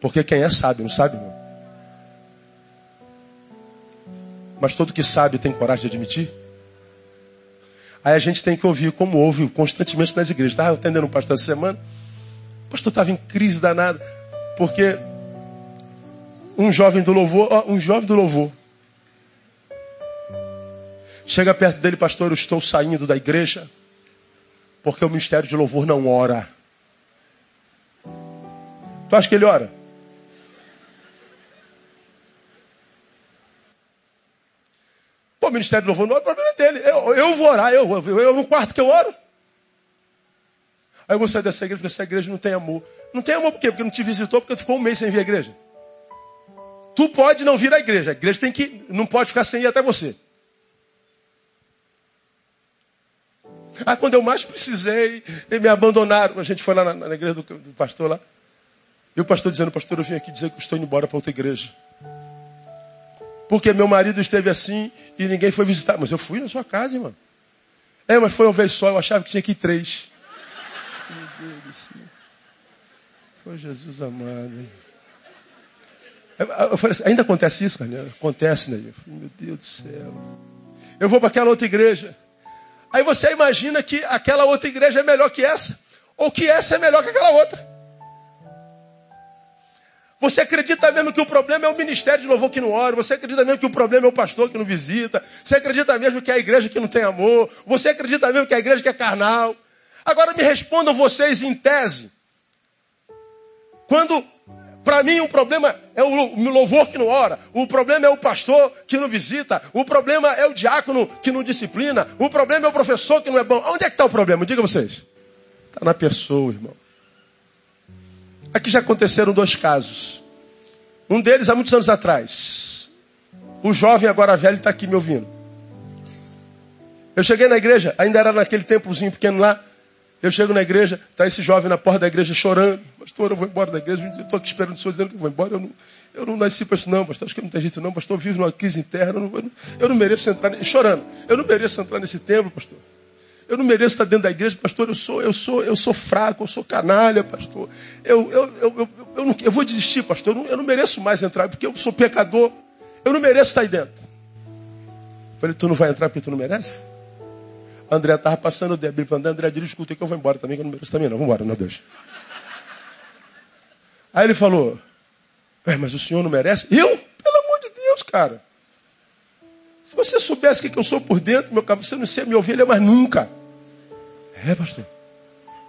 Porque quem é sabe, não sabe, não? Mas todo que sabe tem coragem de admitir? Aí a gente tem que ouvir, como ouve constantemente nas igrejas. Estava atendendo um pastor essa semana. O pastor estava em crise danada. Porque um jovem do louvor, ó, um jovem do louvor, chega perto dele, pastor, eu estou saindo da igreja porque o ministério de louvor não ora. Tu acha que ele ora? O ministério do louvor não é problema dele. Eu, eu vou orar, eu, eu, eu no quarto que eu oro. Aí eu vou sair dessa igreja porque essa igreja não tem amor. Não tem amor por quê? Porque não te visitou, porque ficou um mês sem vir à igreja. Tu pode não vir à igreja. A igreja tem que, não pode ficar sem ir até você. Ah, quando eu mais precisei, me abandonaram. A gente foi lá na, na igreja do, do pastor lá. E o pastor dizendo, pastor, eu vim aqui dizer que estou indo embora para outra igreja. Porque meu marido esteve assim e ninguém foi visitar. Mas eu fui na sua casa, irmão. É, mas foi uma vez só, eu achava que tinha que ir três. Meu Deus do céu. Foi Jesus amado. Eu falei assim, ainda acontece isso, cara? Acontece, né? Eu falei, meu Deus do céu. Eu vou para aquela outra igreja. Aí você imagina que aquela outra igreja é melhor que essa. Ou que essa é melhor que aquela outra. Você acredita mesmo que o problema é o ministério de louvor que não ora? Você acredita mesmo que o problema é o pastor que não visita? Você acredita mesmo que é a igreja que não tem amor? Você acredita mesmo que é a igreja que é carnal? Agora me respondam vocês em tese. Quando, para mim, o problema é o louvor que não ora, o problema é o pastor que não visita, o problema é o diácono que não disciplina, o problema é o professor que não é bom. Onde é que está o problema? Diga vocês. Está na pessoa, irmão. Aqui já aconteceram dois casos. Um deles há muitos anos atrás. O jovem, agora velho, está aqui me ouvindo. Eu cheguei na igreja, ainda era naquele templozinho pequeno lá. Eu chego na igreja, está esse jovem na porta da igreja chorando. Pastor, eu vou embora da igreja. Eu estou aqui esperando o senhor dizendo que eu vou embora. Eu não, eu não nasci para isso, não, pastor. Acho que não tem jeito, não. Pastor, eu vivo numa crise interna. Eu não, eu não, eu não mereço entrar. Chorando. Eu não mereço entrar nesse templo, pastor. Eu não mereço estar dentro da igreja, pastor. Eu sou, eu sou, eu sou fraco, eu sou canalha, pastor. Eu, eu, eu, eu, não, eu vou desistir, pastor. Eu não, eu não mereço mais entrar, porque eu sou pecador. Eu não mereço estar aí dentro. Eu falei, tu não vai entrar porque tu não merece? André estava passando o dedo para André, André, dirige, escuta que eu vou embora também, que eu não mereço também não. Vamos embora, meu Deus. Aí ele falou, é, mas o senhor não merece? Eu? Pelo amor de Deus, cara. Se você soubesse o que eu sou por dentro, meu cabo, você não ser minha ovelha mais nunca. É, pastor.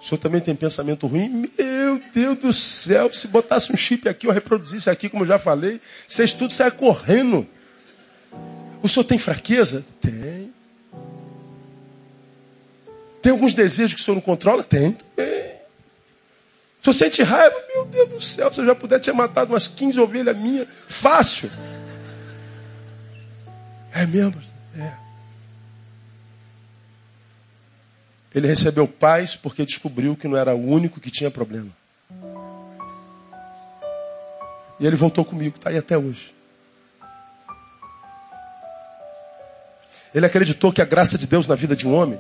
O senhor também tem pensamento ruim? Meu Deus do céu, se botasse um chip aqui, eu reproduzisse aqui, como eu já falei, vocês tudo saem correndo. O senhor tem fraqueza? Tem. Tem alguns desejos que o senhor não controla? Tem. Tem. Se você sente raiva, meu Deus do céu, se eu já puder ter matado umas 15 ovelhas minhas, fácil. É mesmo? Pastor? É. Ele recebeu paz porque descobriu que não era o único que tinha problema. E ele voltou comigo, está aí até hoje. Ele acreditou que a graça de Deus na vida de um homem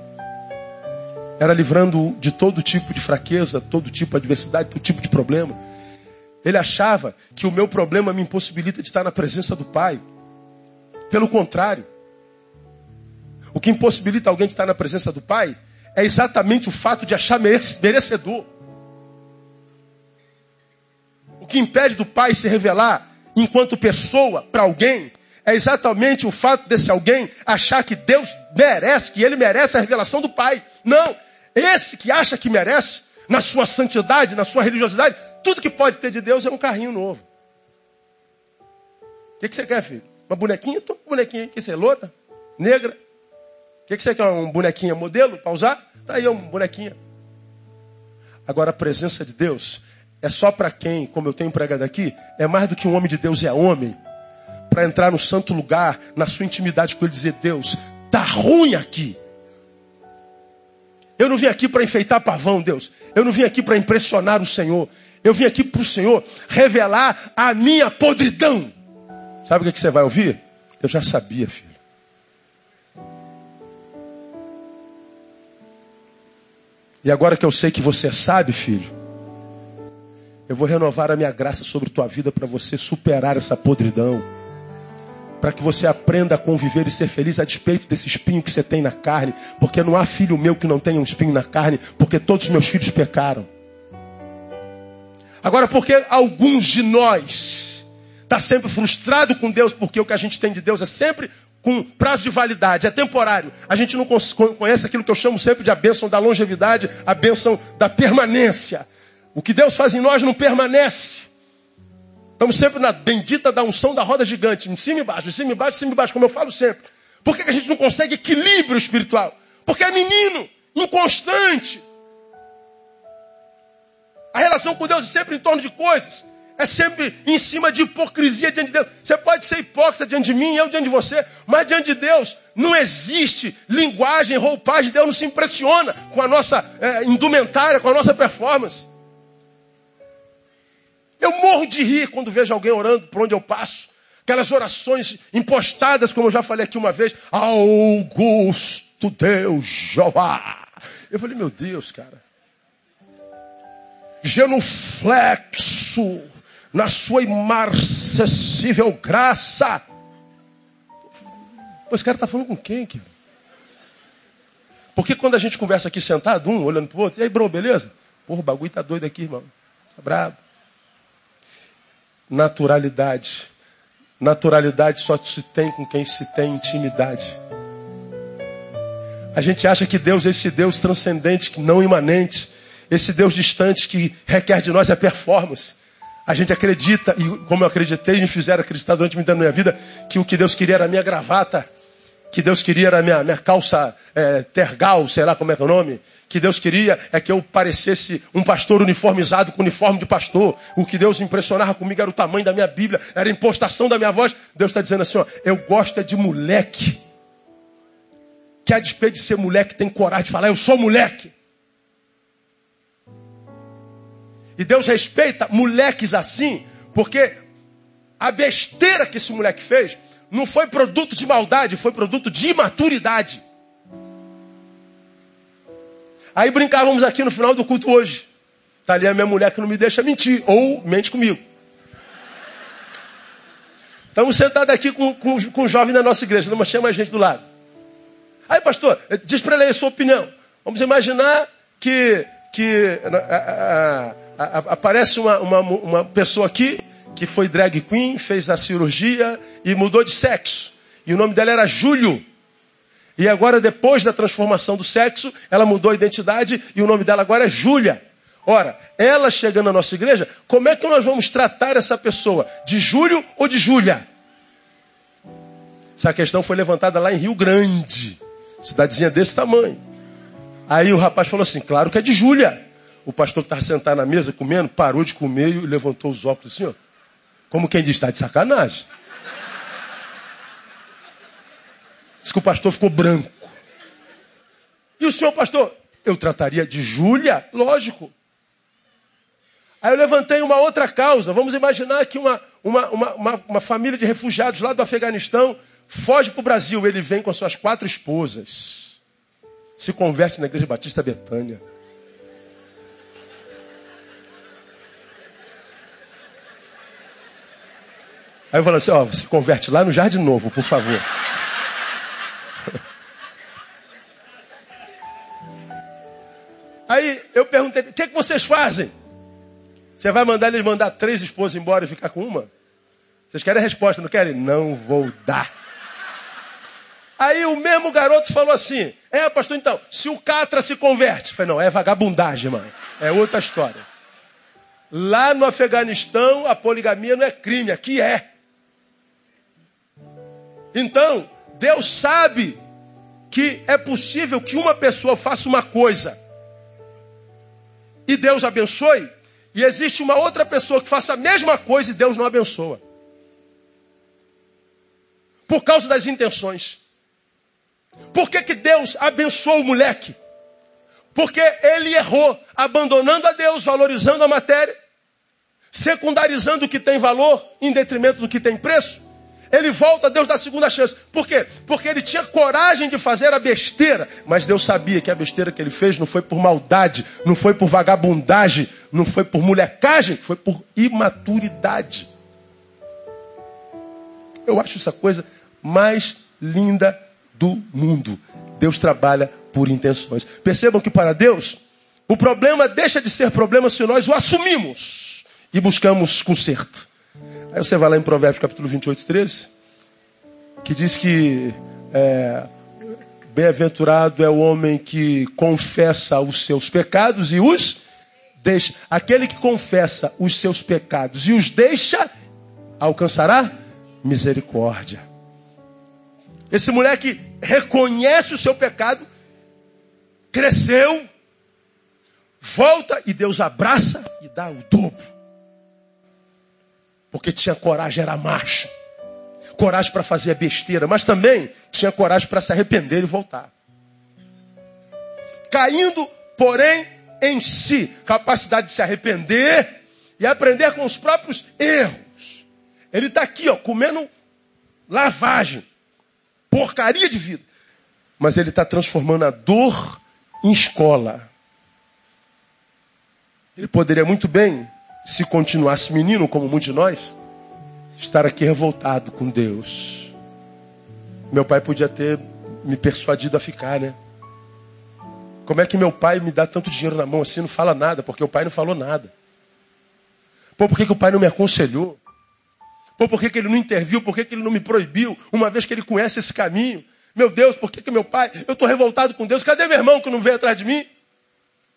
era livrando de todo tipo de fraqueza, todo tipo de adversidade, todo tipo de problema. Ele achava que o meu problema me impossibilita de estar na presença do Pai. Pelo contrário, o que impossibilita alguém de estar na presença do Pai é exatamente o fato de achar merecedor. O que impede do Pai se revelar enquanto pessoa para alguém é exatamente o fato desse alguém achar que Deus merece, que ele merece a revelação do Pai. Não, esse que acha que merece, na sua santidade, na sua religiosidade, tudo que pode ter de Deus é um carrinho novo. O que, que você quer, filho? Uma bonequinha? Tô com bonequinha. Que você é loura? Negra? Que, que você quer? Um bonequinha modelo para usar? Tá aí, um bonequinha. Agora, a presença de Deus é só para quem, como eu tenho pregado aqui, é mais do que um homem de Deus é homem. Para entrar no santo lugar, na sua intimidade com ele, dizer: Deus, tá ruim aqui. Eu não vim aqui para enfeitar pavão, Deus. Eu não vim aqui para impressionar o Senhor. Eu vim aqui para o Senhor revelar a minha podridão. Sabe o que, que você vai ouvir? Eu já sabia, filho. E agora que eu sei que você sabe, filho, eu vou renovar a minha graça sobre tua vida para você superar essa podridão. Para que você aprenda a conviver e ser feliz a despeito desse espinho que você tem na carne. Porque não há filho meu que não tenha um espinho na carne, porque todos os meus filhos pecaram. Agora, porque alguns de nós está sempre frustrado com Deus, porque o que a gente tem de Deus é sempre com prazo de validade, é temporário. A gente não conhece aquilo que eu chamo sempre de a bênção da longevidade, a bênção da permanência. O que Deus faz em nós não permanece. Estamos sempre na bendita da unção da roda gigante, em cima e embaixo, em cima e embaixo, em cima e embaixo, como eu falo sempre. Por que a gente não consegue equilíbrio espiritual? Porque é menino, inconstante. A relação com Deus é sempre em torno de coisas é sempre em cima de hipocrisia diante de Deus. Você pode ser hipócrita diante de mim, eu diante de você, mas diante de Deus não existe linguagem, roupagem. Deus não se impressiona com a nossa é, indumentária, com a nossa performance. Eu morro de rir quando vejo alguém orando por onde eu passo. Aquelas orações impostadas, como eu já falei aqui uma vez. Augusto Deus Jeová. Eu falei, meu Deus, cara. Genuflexo na sua imarcessível graça. Pois esse cara está falando com quem, cara? Porque quando a gente conversa aqui sentado, um olhando para o outro, e aí, bro, beleza? Porra, o bagulho tá doido aqui, irmão. Tá brabo. Naturalidade. Naturalidade só se tem com quem se tem intimidade. A gente acha que Deus é esse Deus transcendente, não imanente, esse Deus distante que requer de nós a performance. A gente acredita, e como eu acreditei, me fizeram acreditar durante muita minha vida, que o que Deus queria era a minha gravata, que Deus queria era a minha, minha calça é, tergal, sei lá como é que é o nome. Que Deus queria é que eu parecesse um pastor uniformizado com uniforme de pastor. O que Deus impressionava comigo era o tamanho da minha Bíblia, era a impostação da minha voz. Deus está dizendo assim, ó, eu gosto é de moleque. Que a despeito de ser moleque tem coragem de falar, eu sou moleque. E Deus respeita moleques assim, porque a besteira que esse moleque fez não foi produto de maldade, foi produto de imaturidade. Aí brincávamos aqui no final do culto hoje. Está ali a minha mulher que não me deixa mentir, ou mente comigo. Estamos sentados aqui com, com, com um jovem da nossa igreja, não chama a gente do lado. Aí, pastor, diz para ele aí a sua opinião. Vamos imaginar que, que a, a, aparece uma, uma, uma pessoa aqui que foi drag queen, fez a cirurgia e mudou de sexo. E o nome dela era Júlio. E agora, depois da transformação do sexo, ela mudou a identidade e o nome dela agora é Júlia. Ora, ela chegando na nossa igreja, como é que nós vamos tratar essa pessoa? De Júlio ou de Júlia? Essa questão foi levantada lá em Rio Grande, cidadezinha desse tamanho. Aí o rapaz falou assim: claro que é de Júlia. O pastor que estava sentado na mesa comendo, parou de comer e levantou os óculos assim, ó. Como quem diz, está de sacanagem. Diz que o pastor ficou branco. E o senhor pastor? Eu trataria de Júlia? Lógico. Aí eu levantei uma outra causa. Vamos imaginar que uma, uma, uma, uma, família de refugiados lá do Afeganistão foge para o Brasil. Ele vem com suas quatro esposas. Se converte na Igreja Batista Betânia. Aí eu falo assim, ó, se converte lá no Jardim Novo, por favor. Aí eu perguntei, o que, é que vocês fazem? Você vai mandar eles mandar três esposas embora e ficar com uma? Vocês querem a resposta, não querem? Não vou dar. Aí o mesmo garoto falou assim: É, pastor, então, se o Catra se converte. Eu falei, não, é vagabundagem, mano. É outra história. Lá no Afeganistão, a poligamia não é crime, aqui é. Então, Deus sabe que é possível que uma pessoa faça uma coisa e Deus abençoe, e existe uma outra pessoa que faça a mesma coisa e Deus não abençoa. Por causa das intenções. Por que, que Deus abençoou o moleque? Porque ele errou, abandonando a Deus, valorizando a matéria, secundarizando o que tem valor em detrimento do que tem preço. Ele volta, Deus dá a segunda chance. Por quê? Porque ele tinha coragem de fazer a besteira, mas Deus sabia que a besteira que ele fez não foi por maldade, não foi por vagabundagem, não foi por molecagem, foi por imaturidade. Eu acho essa coisa mais linda do mundo. Deus trabalha por intenções. Percebam que para Deus, o problema deixa de ser problema se nós o assumimos e buscamos conserto. Aí você vai lá em Provérbios capítulo 28, 13, que diz que é, bem-aventurado é o homem que confessa os seus pecados e os deixa. Aquele que confessa os seus pecados e os deixa, alcançará misericórdia. Esse moleque reconhece o seu pecado, cresceu, volta e Deus abraça e dá o dobro. Porque tinha coragem, era macho. Coragem para fazer a besteira, mas também tinha coragem para se arrepender e voltar. Caindo, porém, em si, capacidade de se arrepender e aprender com os próprios erros. Ele está aqui, ó, comendo lavagem, porcaria de vida. Mas ele está transformando a dor em escola. Ele poderia muito bem se continuasse menino, como muitos de nós, estar aqui revoltado com Deus. Meu pai podia ter me persuadido a ficar, né? Como é que meu pai me dá tanto dinheiro na mão assim, não fala nada, porque o pai não falou nada? Pô, por que, que o pai não me aconselhou? Pô, por que, que ele não interviu? Por que, que ele não me proibiu? Uma vez que ele conhece esse caminho. Meu Deus, por que, que meu pai, eu estou revoltado com Deus, cadê meu irmão que não veio atrás de mim?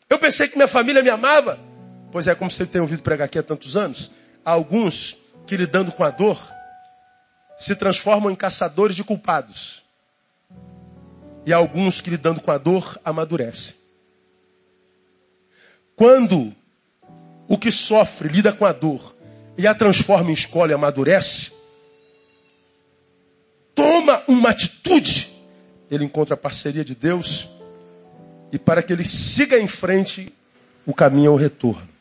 Eu pensei que minha família me amava. Pois é, como você tem ouvido pregar aqui há tantos anos, há alguns que lidando com a dor se transformam em caçadores de culpados. E há alguns que lidando com a dor amadurecem. Quando o que sofre lida com a dor e a transforma em escola e amadurece, toma uma atitude, ele encontra a parceria de Deus e para que ele siga em frente, o caminho é o retorno.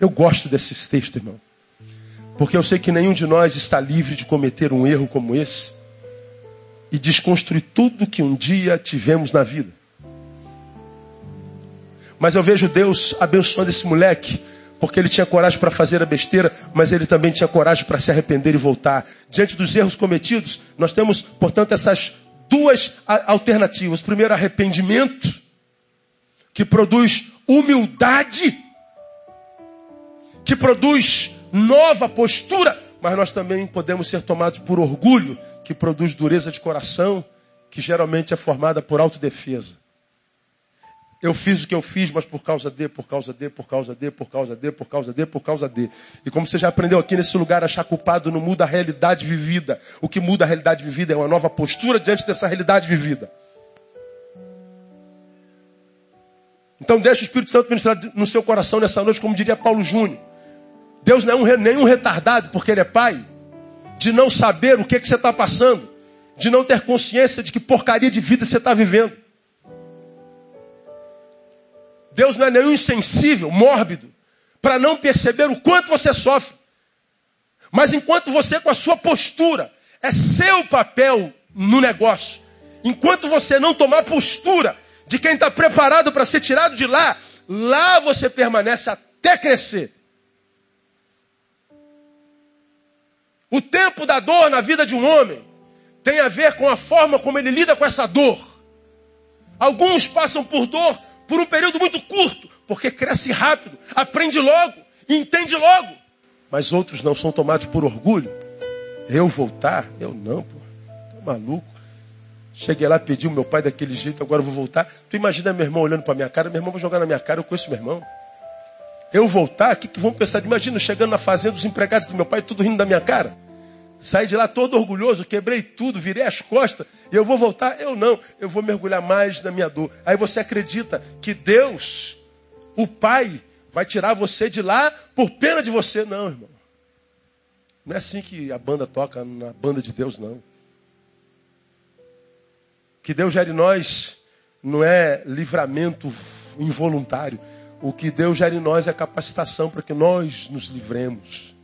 Eu gosto desses textos, irmão. Porque eu sei que nenhum de nós está livre de cometer um erro como esse e desconstruir tudo que um dia tivemos na vida. Mas eu vejo Deus abençoando esse moleque, porque ele tinha coragem para fazer a besteira, mas ele também tinha coragem para se arrepender e voltar. Diante dos erros cometidos, nós temos, portanto, essas duas alternativas. Primeiro, arrependimento, que produz humildade que produz nova postura, mas nós também podemos ser tomados por orgulho, que produz dureza de coração, que geralmente é formada por autodefesa. Eu fiz o que eu fiz, mas por causa de, por causa de, por causa de, por causa de, por causa de, por causa de. E como você já aprendeu aqui nesse lugar, achar culpado não muda a realidade vivida. O que muda a realidade vivida é uma nova postura diante dessa realidade vivida. Então deixe o Espírito Santo ministrar no seu coração nessa noite, como diria Paulo Júnior. Deus não é um, nenhum retardado, porque Ele é Pai, de não saber o que, que você está passando, de não ter consciência de que porcaria de vida você está vivendo. Deus não é nenhum insensível, mórbido, para não perceber o quanto você sofre. Mas enquanto você, com a sua postura, é seu papel no negócio, enquanto você não tomar postura de quem está preparado para ser tirado de lá, lá você permanece até crescer. O tempo da dor na vida de um homem tem a ver com a forma como ele lida com essa dor. Alguns passam por dor por um período muito curto, porque cresce rápido, aprende logo, entende logo. Mas outros não são tomados por orgulho. Eu voltar? Eu não, pô. Tá maluco? Cheguei lá, pedi o meu pai daquele jeito, agora eu vou voltar. Tu imagina meu irmão olhando para minha cara, meu irmão vai jogar na minha cara, eu conheço meu irmão. Eu voltar, o que, que vão pensar? Imagina, chegando na fazenda, os empregados do meu pai, tudo rindo da minha cara. Saí de lá todo orgulhoso, quebrei tudo, virei as costas, e eu vou voltar? Eu não, eu vou mergulhar mais na minha dor. Aí você acredita que Deus, o Pai, vai tirar você de lá por pena de você? Não, irmão. Não é assim que a banda toca na banda de Deus, não. Que Deus gere nós não é livramento involuntário. O que Deus gera em nós é capacitação para que nós nos livremos.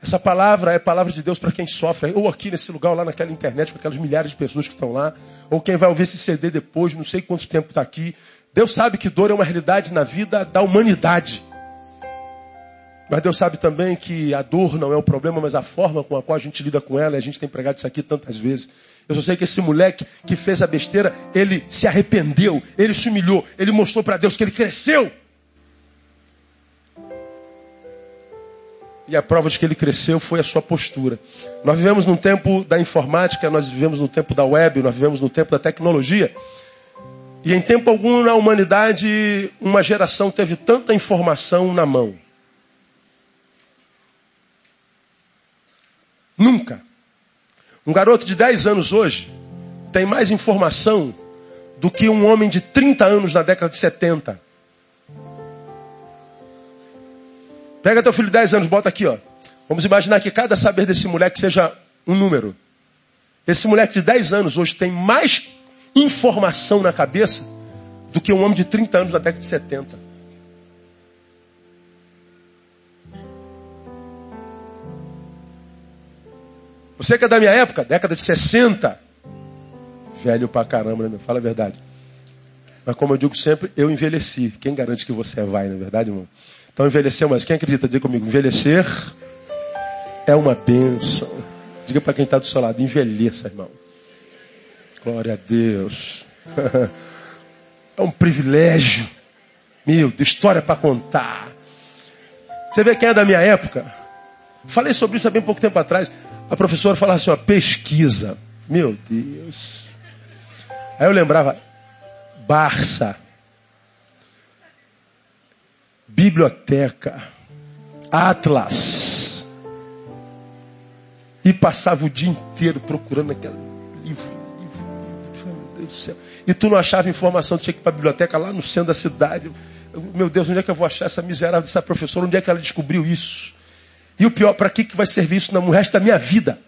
Essa palavra é palavra de Deus para quem sofre, ou aqui nesse lugar, ou lá naquela internet, com aquelas milhares de pessoas que estão lá, ou quem vai ouvir esse CD depois, não sei quanto tempo está aqui. Deus sabe que dor é uma realidade na vida da humanidade. Mas Deus sabe também que a dor não é o problema, mas a forma com a qual a gente lida com ela, e a gente tem pregado isso aqui tantas vezes. Eu só sei que esse moleque que fez a besteira, ele se arrependeu, ele se humilhou, ele mostrou para Deus que ele cresceu. E a prova de que ele cresceu foi a sua postura. Nós vivemos num tempo da informática, nós vivemos no tempo da web, nós vivemos no tempo da tecnologia. E em tempo algum na humanidade, uma geração teve tanta informação na mão. Nunca. Um garoto de 10 anos hoje tem mais informação do que um homem de 30 anos na década de 70. Pega teu filho de 10 anos, bota aqui, ó. Vamos imaginar que cada saber desse moleque seja um número. Esse moleque de 10 anos hoje tem mais informação na cabeça do que um homem de 30 anos na década de 70. Você que é da minha época, década de 60. Velho pra caramba, né? Fala a verdade. Mas como eu digo sempre, eu envelheci. Quem garante que você vai, na é verdade, irmão? Então envelhecer, mas quem acredita? Diga comigo, envelhecer é uma bênção. Diga para quem está do seu lado, envelheça, irmão. Glória a Deus. É um privilégio. Meu, de história para contar. Você vê quem é da minha época? Falei sobre isso há bem pouco tempo atrás. A professora falava assim, ó, pesquisa. Meu Deus. Aí eu lembrava, Barça biblioteca, atlas. E passava o dia inteiro procurando aquele livro, livro, livro. Meu Deus do céu. E tu não achava informação, tinha que ir para a biblioteca lá no centro da cidade. Meu Deus, onde é que eu vou achar essa miserável dessa professora? Onde é que ela descobriu isso? E o pior, para que, que vai servir isso no resto da minha vida?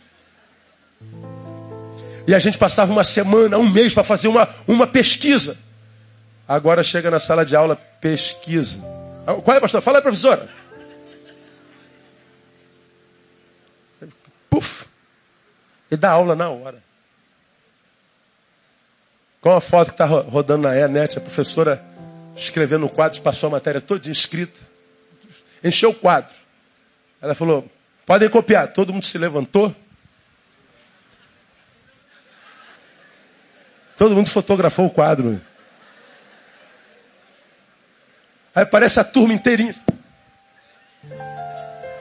E a gente passava uma semana, um mês para fazer uma, uma pesquisa. Agora chega na sala de aula, pesquisa. Qual é, pastor? Fala aí, professora. Puf. E dá aula na hora. Com a foto que está rodando na net, a professora escrevendo no quadro, passou a matéria toda escrita. Encheu o quadro. Ela falou, podem copiar. Todo mundo se levantou. Todo mundo fotografou o quadro. Aí aparece a turma inteirinha.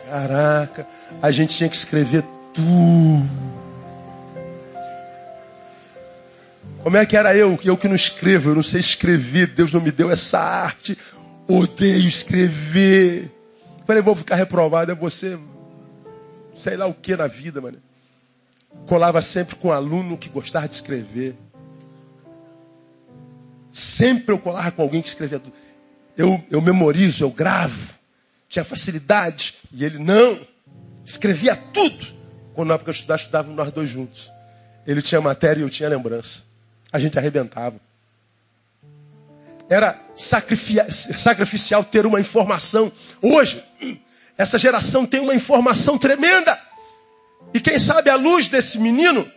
Caraca, a gente tinha que escrever tudo. Como é que era eu? Eu que não escrevo, eu não sei escrever, Deus não me deu essa arte. Odeio escrever. Falei, vou ficar reprovado, é você, sei lá o que na vida, mano. Colava sempre com um aluno que gostava de escrever. Sempre eu colava com alguém que escrevia tudo eu, eu memorizo, eu gravo, tinha facilidade, e ele não, escrevia tudo. Quando na época eu estudava, estudávamos nós dois juntos. Ele tinha matéria e eu tinha lembrança. A gente arrebentava. Era sacrificial ter uma informação. Hoje, essa geração tem uma informação tremenda. E quem sabe a luz desse menino,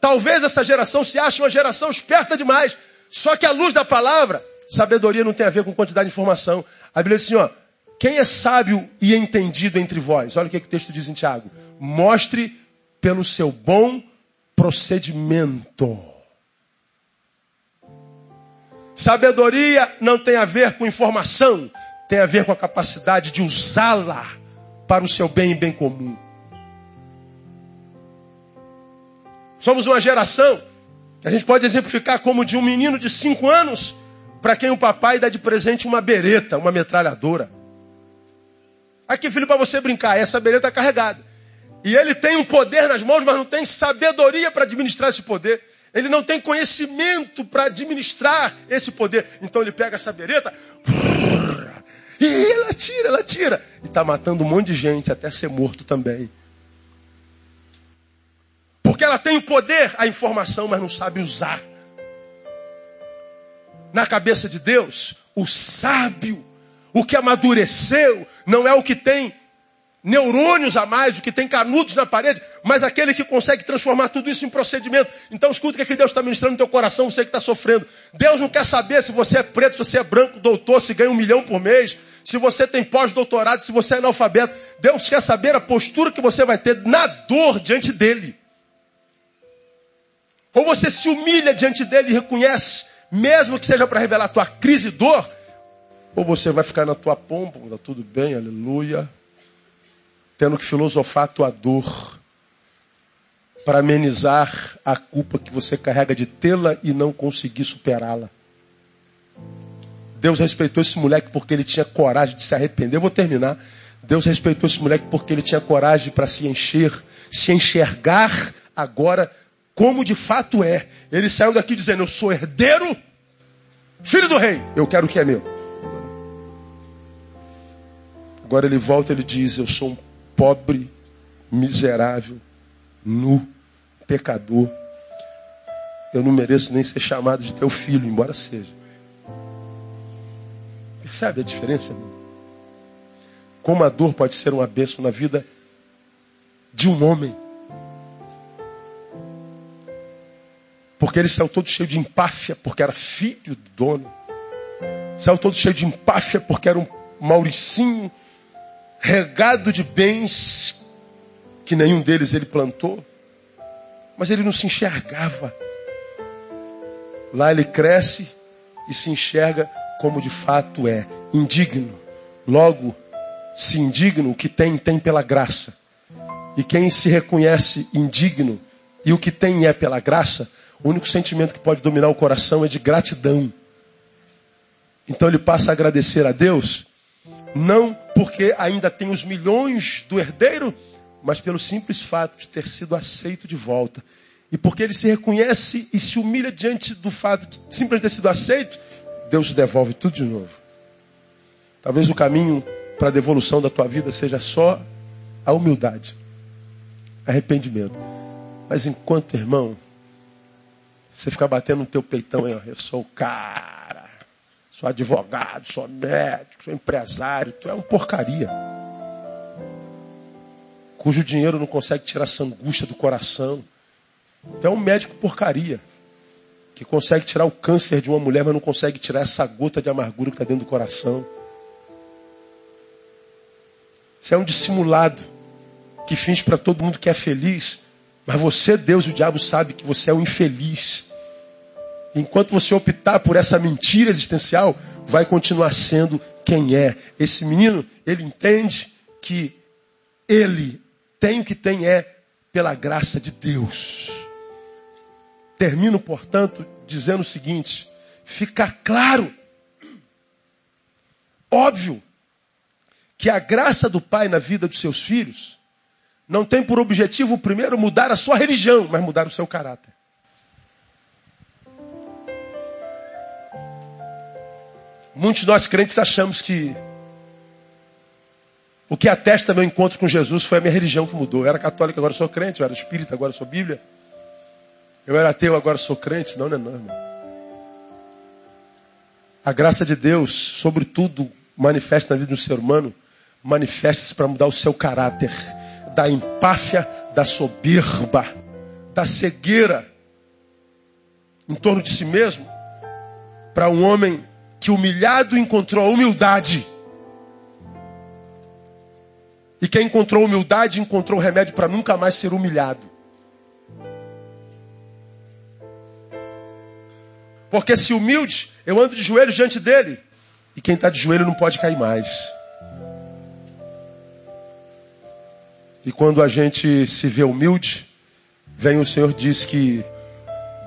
talvez essa geração se ache uma geração esperta demais. Só que a luz da palavra Sabedoria não tem a ver com quantidade de informação. A Bíblia diz assim, ó, quem é sábio e entendido entre vós? Olha o que, que o texto diz em Tiago. Mostre pelo seu bom procedimento. Sabedoria não tem a ver com informação, tem a ver com a capacidade de usá-la para o seu bem e bem comum. Somos uma geração que a gente pode exemplificar como de um menino de cinco anos para quem o papai dá de presente uma bereta, uma metralhadora. Aqui, filho, para você brincar, essa bereta é carregada. E ele tem um poder nas mãos, mas não tem sabedoria para administrar esse poder. Ele não tem conhecimento para administrar esse poder. Então ele pega essa bereta e ela tira, ela tira. E está matando um monte de gente até ser morto também. Porque ela tem o poder, a informação, mas não sabe usar. Na cabeça de Deus, o sábio, o que amadureceu, não é o que tem neurônios a mais, o que tem canudos na parede, mas aquele que consegue transformar tudo isso em procedimento. Então escuta o que Deus está ministrando no teu coração, você que está sofrendo. Deus não quer saber se você é preto, se você é branco, doutor, se ganha um milhão por mês, se você tem pós-doutorado, se você é analfabeto. Deus quer saber a postura que você vai ter na dor diante dele. Ou você se humilha diante dele e reconhece, mesmo que seja para revelar a tua crise e dor, ou você vai ficar na tua pompa, está tudo bem, aleluia, tendo que filosofar a tua dor, para amenizar a culpa que você carrega de tê-la e não conseguir superá-la. Deus respeitou esse moleque porque ele tinha coragem de se arrepender. Eu vou terminar. Deus respeitou esse moleque porque ele tinha coragem para se encher, se enxergar agora como de fato é. Ele saiu daqui dizendo: Eu sou herdeiro, filho do rei, eu quero o que é meu. Agora ele volta e ele diz: Eu sou um pobre, miserável, nu, pecador. Eu não mereço nem ser chamado de teu filho, embora seja. Percebe a diferença? Irmão? Como a dor pode ser uma bênção na vida de um homem. Porque ele saiu todo cheio de empáfia, porque era filho do dono. Saiu todo cheio de empáfia, porque era um Mauricinho regado de bens que nenhum deles ele plantou. Mas ele não se enxergava. Lá ele cresce e se enxerga como de fato é, indigno. Logo, se indigno, o que tem, tem pela graça. E quem se reconhece indigno e o que tem é pela graça, o único sentimento que pode dominar o coração é de gratidão. Então ele passa a agradecer a Deus, não porque ainda tem os milhões do herdeiro, mas pelo simples fato de ter sido aceito de volta. E porque ele se reconhece e se humilha diante do fato de simplesmente ter sido aceito, Deus devolve tudo de novo. Talvez o caminho para a devolução da tua vida seja só a humildade, arrependimento. Mas enquanto, irmão, você ficar batendo no teu peitão aí, eu sou o cara, sou advogado, sou médico, sou empresário, tu é um porcaria. Cujo dinheiro não consegue tirar essa angústia do coração. Tu é um médico porcaria. Que consegue tirar o câncer de uma mulher, mas não consegue tirar essa gota de amargura que está dentro do coração. Você é um dissimulado que finge para todo mundo que é feliz, mas você, Deus e o diabo sabe que você é um infeliz. Enquanto você optar por essa mentira existencial, vai continuar sendo quem é. Esse menino, ele entende que ele tem o que tem é pela graça de Deus. Termino, portanto, dizendo o seguinte: fica claro, óbvio, que a graça do Pai na vida dos seus filhos não tem por objetivo, primeiro, mudar a sua religião, mas mudar o seu caráter. Muitos de nós crentes achamos que o que atesta meu encontro com Jesus foi a minha religião que mudou. Eu era católico, agora sou crente. Eu era espírita, agora sou Bíblia. Eu era ateu, agora sou crente. Não, não é não, irmão. A graça de Deus, sobretudo, manifesta na vida do ser humano, manifesta-se para mudar o seu caráter da empáfia, da soberba, da cegueira em torno de si mesmo, para um homem que humilhado encontrou a humildade. E quem encontrou humildade encontrou o remédio para nunca mais ser humilhado. Porque se humilde, eu ando de joelhos diante dele. E quem está de joelho não pode cair mais. E quando a gente se vê humilde, vem o Senhor diz que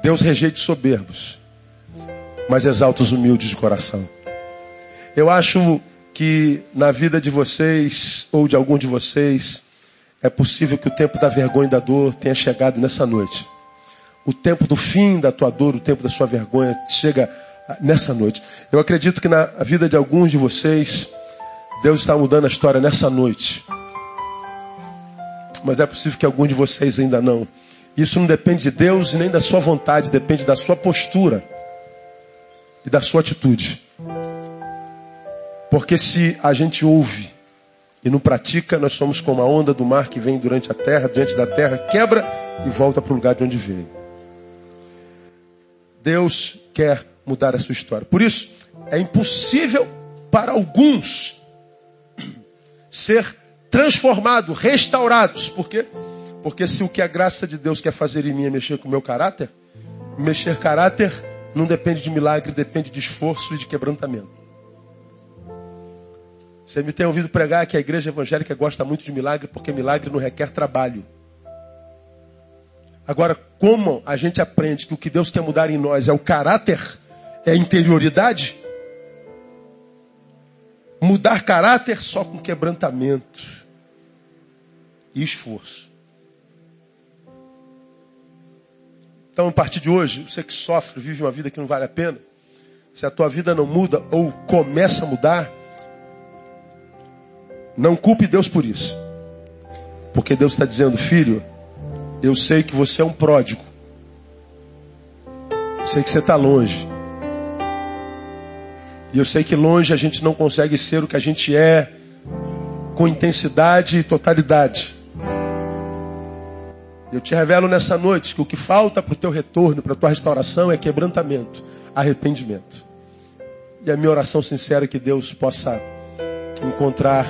Deus rejeita os soberbos, mas exalta os humildes de coração. Eu acho que na vida de vocês, ou de algum de vocês, é possível que o tempo da vergonha e da dor tenha chegado nessa noite. O tempo do fim da tua dor, o tempo da sua vergonha chega nessa noite. Eu acredito que na vida de alguns de vocês, Deus está mudando a história nessa noite. Mas é possível que algum de vocês ainda não. Isso não depende de Deus nem da sua vontade, depende da sua postura e da sua atitude. Porque se a gente ouve e não pratica, nós somos como a onda do mar que vem durante a terra, diante da terra, quebra e volta para o lugar de onde veio. Deus quer mudar a sua história. Por isso, é impossível para alguns ser transformados, restaurados. Por quê? Porque se o que a graça de Deus quer fazer em mim é mexer com o meu caráter, mexer caráter não depende de milagre, depende de esforço e de quebrantamento. Você me tem ouvido pregar que a igreja evangélica gosta muito de milagre porque milagre não requer trabalho. Agora, como a gente aprende que o que Deus quer mudar em nós é o caráter, é a interioridade? Mudar caráter só com quebrantamento e esforço. Então, a partir de hoje, você que sofre, vive uma vida que não vale a pena, se a tua vida não muda ou começa a mudar, não culpe Deus por isso. Porque Deus está dizendo, filho, eu sei que você é um pródigo. Eu sei que você está longe. E eu sei que longe a gente não consegue ser o que a gente é com intensidade e totalidade. Eu te revelo nessa noite que o que falta para o teu retorno, para a tua restauração é quebrantamento, arrependimento. E a minha oração sincera é que Deus possa encontrar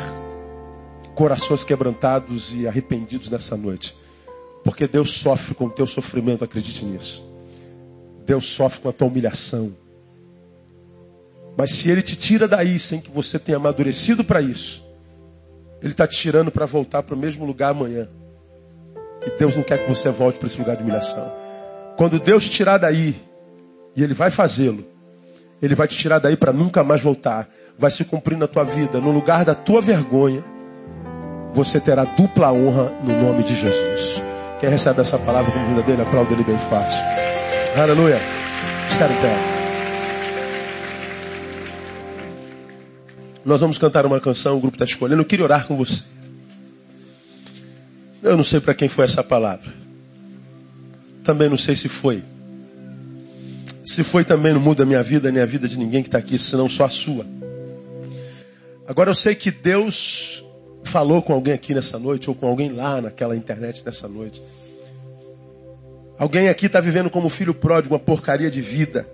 corações quebrantados e arrependidos nessa noite. Porque Deus sofre com o teu sofrimento, acredite nisso. Deus sofre com a tua humilhação. Mas se Ele te tira daí sem que você tenha amadurecido para isso, Ele está te tirando para voltar para o mesmo lugar amanhã. E Deus não quer que você volte para esse lugar de humilhação. Quando Deus te tirar daí, e Ele vai fazê-lo, Ele vai te tirar daí para nunca mais voltar. Vai se cumprir na tua vida, no lugar da tua vergonha, você terá dupla honra no nome de Jesus. Quem recebe essa palavra como vida dele, aplaude ele bem forte. Aleluia. Está em pé. Nós vamos cantar uma canção, o grupo está escolhendo. Eu queria orar com você. Eu não sei para quem foi essa palavra. Também não sei se foi. Se foi também não muda a minha vida, nem a vida de ninguém que está aqui, senão só a sua. Agora eu sei que Deus falou com alguém aqui nessa noite, ou com alguém lá naquela internet nessa noite. Alguém aqui está vivendo como filho pródigo uma porcaria de vida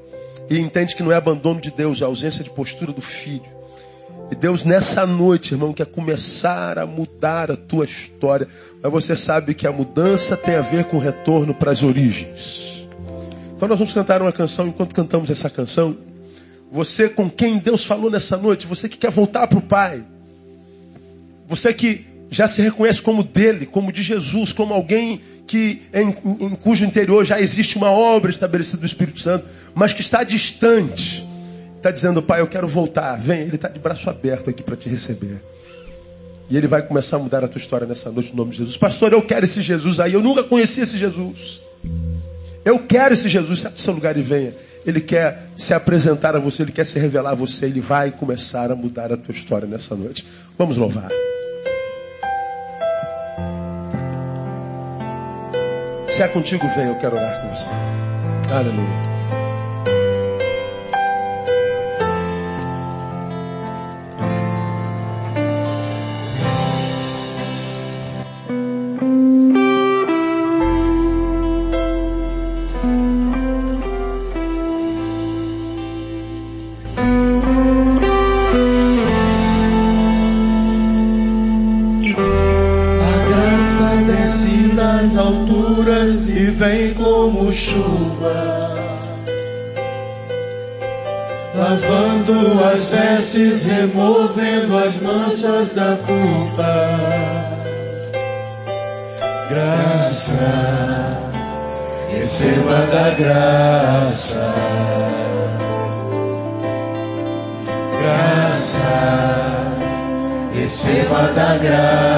e entende que não é abandono de Deus, é ausência de postura do filho. E Deus nessa noite, irmão, quer começar a mudar a tua história. Mas você sabe que a mudança tem a ver com o retorno para as origens. Então nós vamos cantar uma canção. Enquanto cantamos essa canção, você com quem Deus falou nessa noite, você que quer voltar para o Pai, você que já se reconhece como dele, como de Jesus, como alguém que em, em, cujo interior já existe uma obra estabelecida do Espírito Santo, mas que está distante. Está dizendo, pai, eu quero voltar. Vem, ele está de braço aberto aqui para te receber. E ele vai começar a mudar a tua história nessa noite no nome de Jesus. Pastor, eu quero esse Jesus aí. Eu nunca conheci esse Jesus. Eu quero esse Jesus. Sai do seu lugar e venha. Ele quer se apresentar a você, ele quer se revelar a você. Ele vai começar a mudar a tua história nessa noite. Vamos louvar. Se é contigo, vem, eu quero orar com você. Aleluia. Vestes, removendo as manchas da culpa. Graça, receba da graça. Graça, receba da graça.